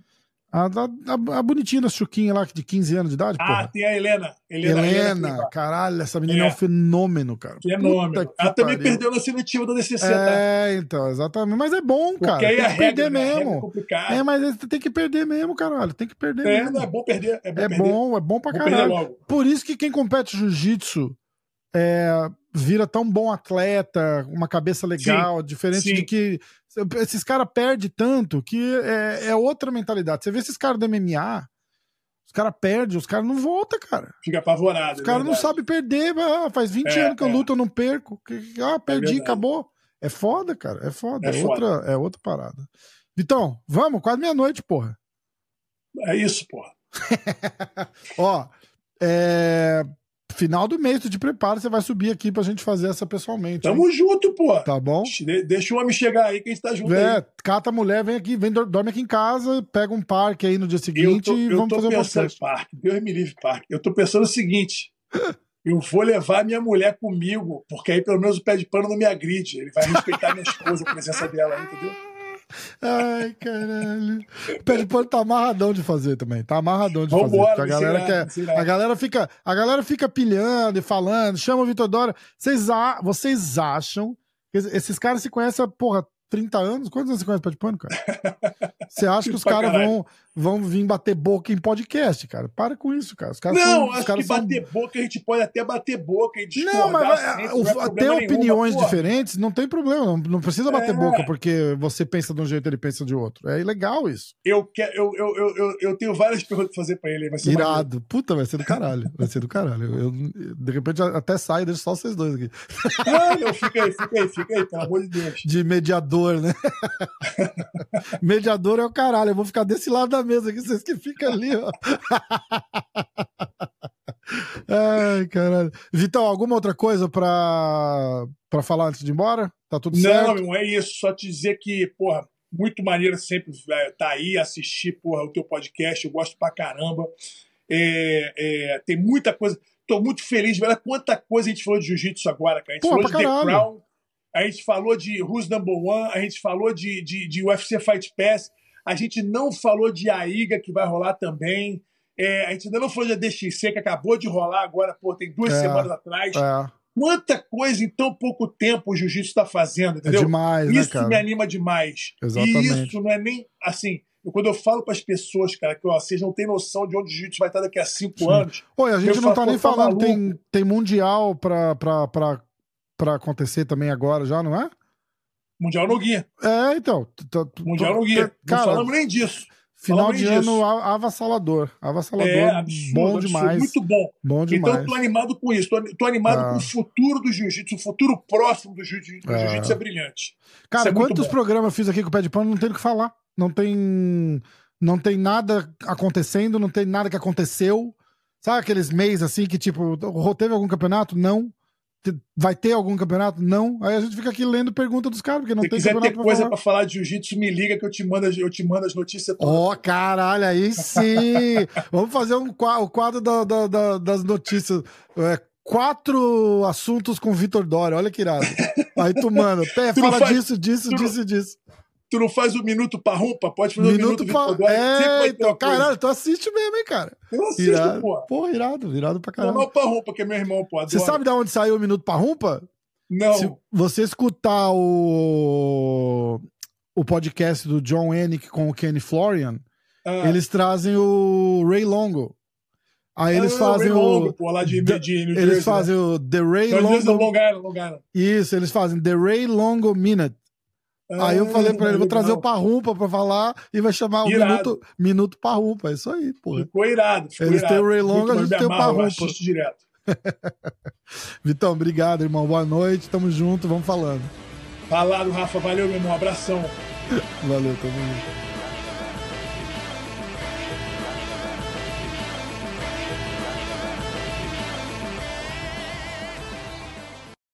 A, da- a, a bonitinha da Chuquinha lá, de 15 anos de idade, Ah, porra. tem a Helena. Helena, Helena, Helena caralho, essa menina é, É. um fenômeno, cara. Fenômeno. Ela também pariu. perdeu na seletiva do DCC, tá? É, então, exatamente. Mas é bom, Porque cara. Tem que regra, perder né? É mesmo. complicada. É, mas tem que perder mesmo, caralho. Tem que perder É, mesmo. é bom perder. É bom, É perder. bom, é bom pra perder caralho. Por isso que quem compete jiu-jitsu é, vira tão bom atleta, uma cabeça legal, diferente sim. de que esses caras perdem tanto que é, é outra mentalidade. Você vê esses caras do MMA, os caras perdem, os caras não voltam, cara. Fica apavorado. Os é caras não verdade. sabem perder. Ah, faz 20 É, anos que eu é. luto, eu não perco. Ah, perdi, verdade. acabou. É foda, cara. É foda. É É, foda. outra, é outra parada. Vitão, vamos, quase meia-noite, porra. É isso, porra. Ó, é, final do mês, tu te prepara, você vai subir aqui pra gente fazer essa pessoalmente. hein? Tamo junto, porra. Tá bom? De- Deixa o homem chegar aí que a gente tá junto É, aí. cata a mulher, vem aqui, vem, dor- dorme aqui em casa, pega um parque aí no dia Eu seguinte tô, e vamos fazer um podcast. parque, Deus me livre, parque. Eu tô pensando o seguinte: eu vou levar minha mulher comigo, porque aí pelo menos o pé de pano não me agride. Ele vai respeitar minha esposa, a presença dela entendeu? Ai, caralho. O pé de pano tá amarradão de fazer também. Tá amarradão de Vambora, fazer. a galera quer. A galera, fica, a galera fica pilhando e falando, chama o Vitor Dora. Vocês, a- vocês acham esses caras se conhecem há, porra, 30 anos? Quantos anos você conhece o pé de pano, cara? Você acha que os caras vão, vão vir bater boca em podcast, cara? Para com isso, cara. Os caras Não, são, os acho caras que são bater boca, a gente pode até bater boca e discordar Não, mas sempre, é, não é o- ter opiniões porra, diferentes não tem problema. Não, não precisa bater É. boca porque você pensa de um jeito e ele pensa de outro. É legal isso. Eu, quero, eu, eu, eu, eu, eu tenho várias perguntas pra fazer pra ele. Vai ser maneiro. Irado. Puta, vai ser do caralho. Vai ser do caralho. Eu, de repente até saio, deixo só vocês dois aqui. Não, fica aí, fica aí, fica aí, pelo amor de Deus. De mediador, né? mediador é o caralho. Eu vou ficar desse lado da mesa aqui, vocês que ficam ali, ó. Ai, caralho. Vitão, alguma outra coisa pra, pra falar antes de ir embora? Tá tudo Não, certo? não é isso. Só te dizer que, porra, muito maneiro sempre é, tá aí, assistir, porra, o teu podcast. Eu gosto pra caramba. É, é, tem muita coisa. Tô muito feliz, velho. Quanta coisa a gente falou de jiu-jitsu agora, cara. A gente Pô, falou de The. Crown, a gente falou de Who's Number One, a gente falou de, de, de UFC Fight Pass, a gente não falou de AIGA, que vai rolar também. É, a gente ainda não falou de ADXC, que acabou de rolar agora, pô, tem duas É, semanas atrás. É, Quanta coisa em tão pouco tempo o jiu-jitsu está fazendo, é entendeu? demais, né, Isso cara? me anima demais. Exatamente. E isso não é nem assim. Eu, quando eu falo para as pessoas, cara, que ó, vocês não têm noção de onde o jiu-jitsu vai estar daqui a cinco Sim. anos. Oi, a gente não tá nem falando, tem, tem mundial para acontecer também agora já, não é? Mundial no guia. É, então. Mundial no guia. Cara, não falamos nem disso. Final de ano avassalador. Avassalador. É, absurdo, bom demais. Muito bom. Bom demais. Então, eu tô animado com isso. Tô, tô animado ah. com o futuro do jiu-jitsu, o futuro próximo do jiu-jitsu. Ah. jiu-jitsu é brilhante. Cara, é quantos programas eu fiz aqui com o pé de pano, não tem o que falar. Não tem, não tem nada acontecendo, não tem nada que aconteceu. Sabe aqueles meses assim que, tipo, teve algum campeonato? Não vai ter algum campeonato? Não. Aí a gente fica aqui lendo pergunta dos caras, porque não Se tem quiser campeonato. Se quiser ter coisa para falar de jiu-jitsu, me liga que eu te mando, eu te mando as notícias todas. Ó, oh, caralho, aí sim! Vamos fazer um, o quadro da, da, da, das notícias. É, quatro assuntos com Vitor Dória, olha que irado. Aí tu, mano, até fala faz, disso, disso, disso e disso. Tu não faz o minuto rumpa? Pode fazer minuto o minuto pra... É, então, caralho, tu assiste mesmo, hein, cara. Eu assisto, irado. pô. Pô, irado, irado pra caralho. Não, rumpa, que é meu irmão, pô. Você sabe de onde saiu o minuto rumpa? Não. Se você escutar o, o podcast do John Hennick com o Kenny Florian, ah. eles trazem o Ray Longo. Aí eles ah, fazem o. Longo, pô, lá de, de, de Eles Jersey, fazem né? o The Ray Longo. Long Island, Long Island. Isso, eles fazem The Ray Longo Minute. Aí eu falei pra ele, vou trazer o Parrumpa pra falar e vai chamar o Minuto, minuto Parrumpa. É isso aí, pô. Ficou irado. Ficou Eles irado. têm o Ray Long, a gente tem o Parrumpa. direto. Vitão, obrigado, irmão. Boa noite. Tamo junto, vamos falando. Falado, Rafa. Valeu, meu irmão. Abração. Valeu, tamo junto.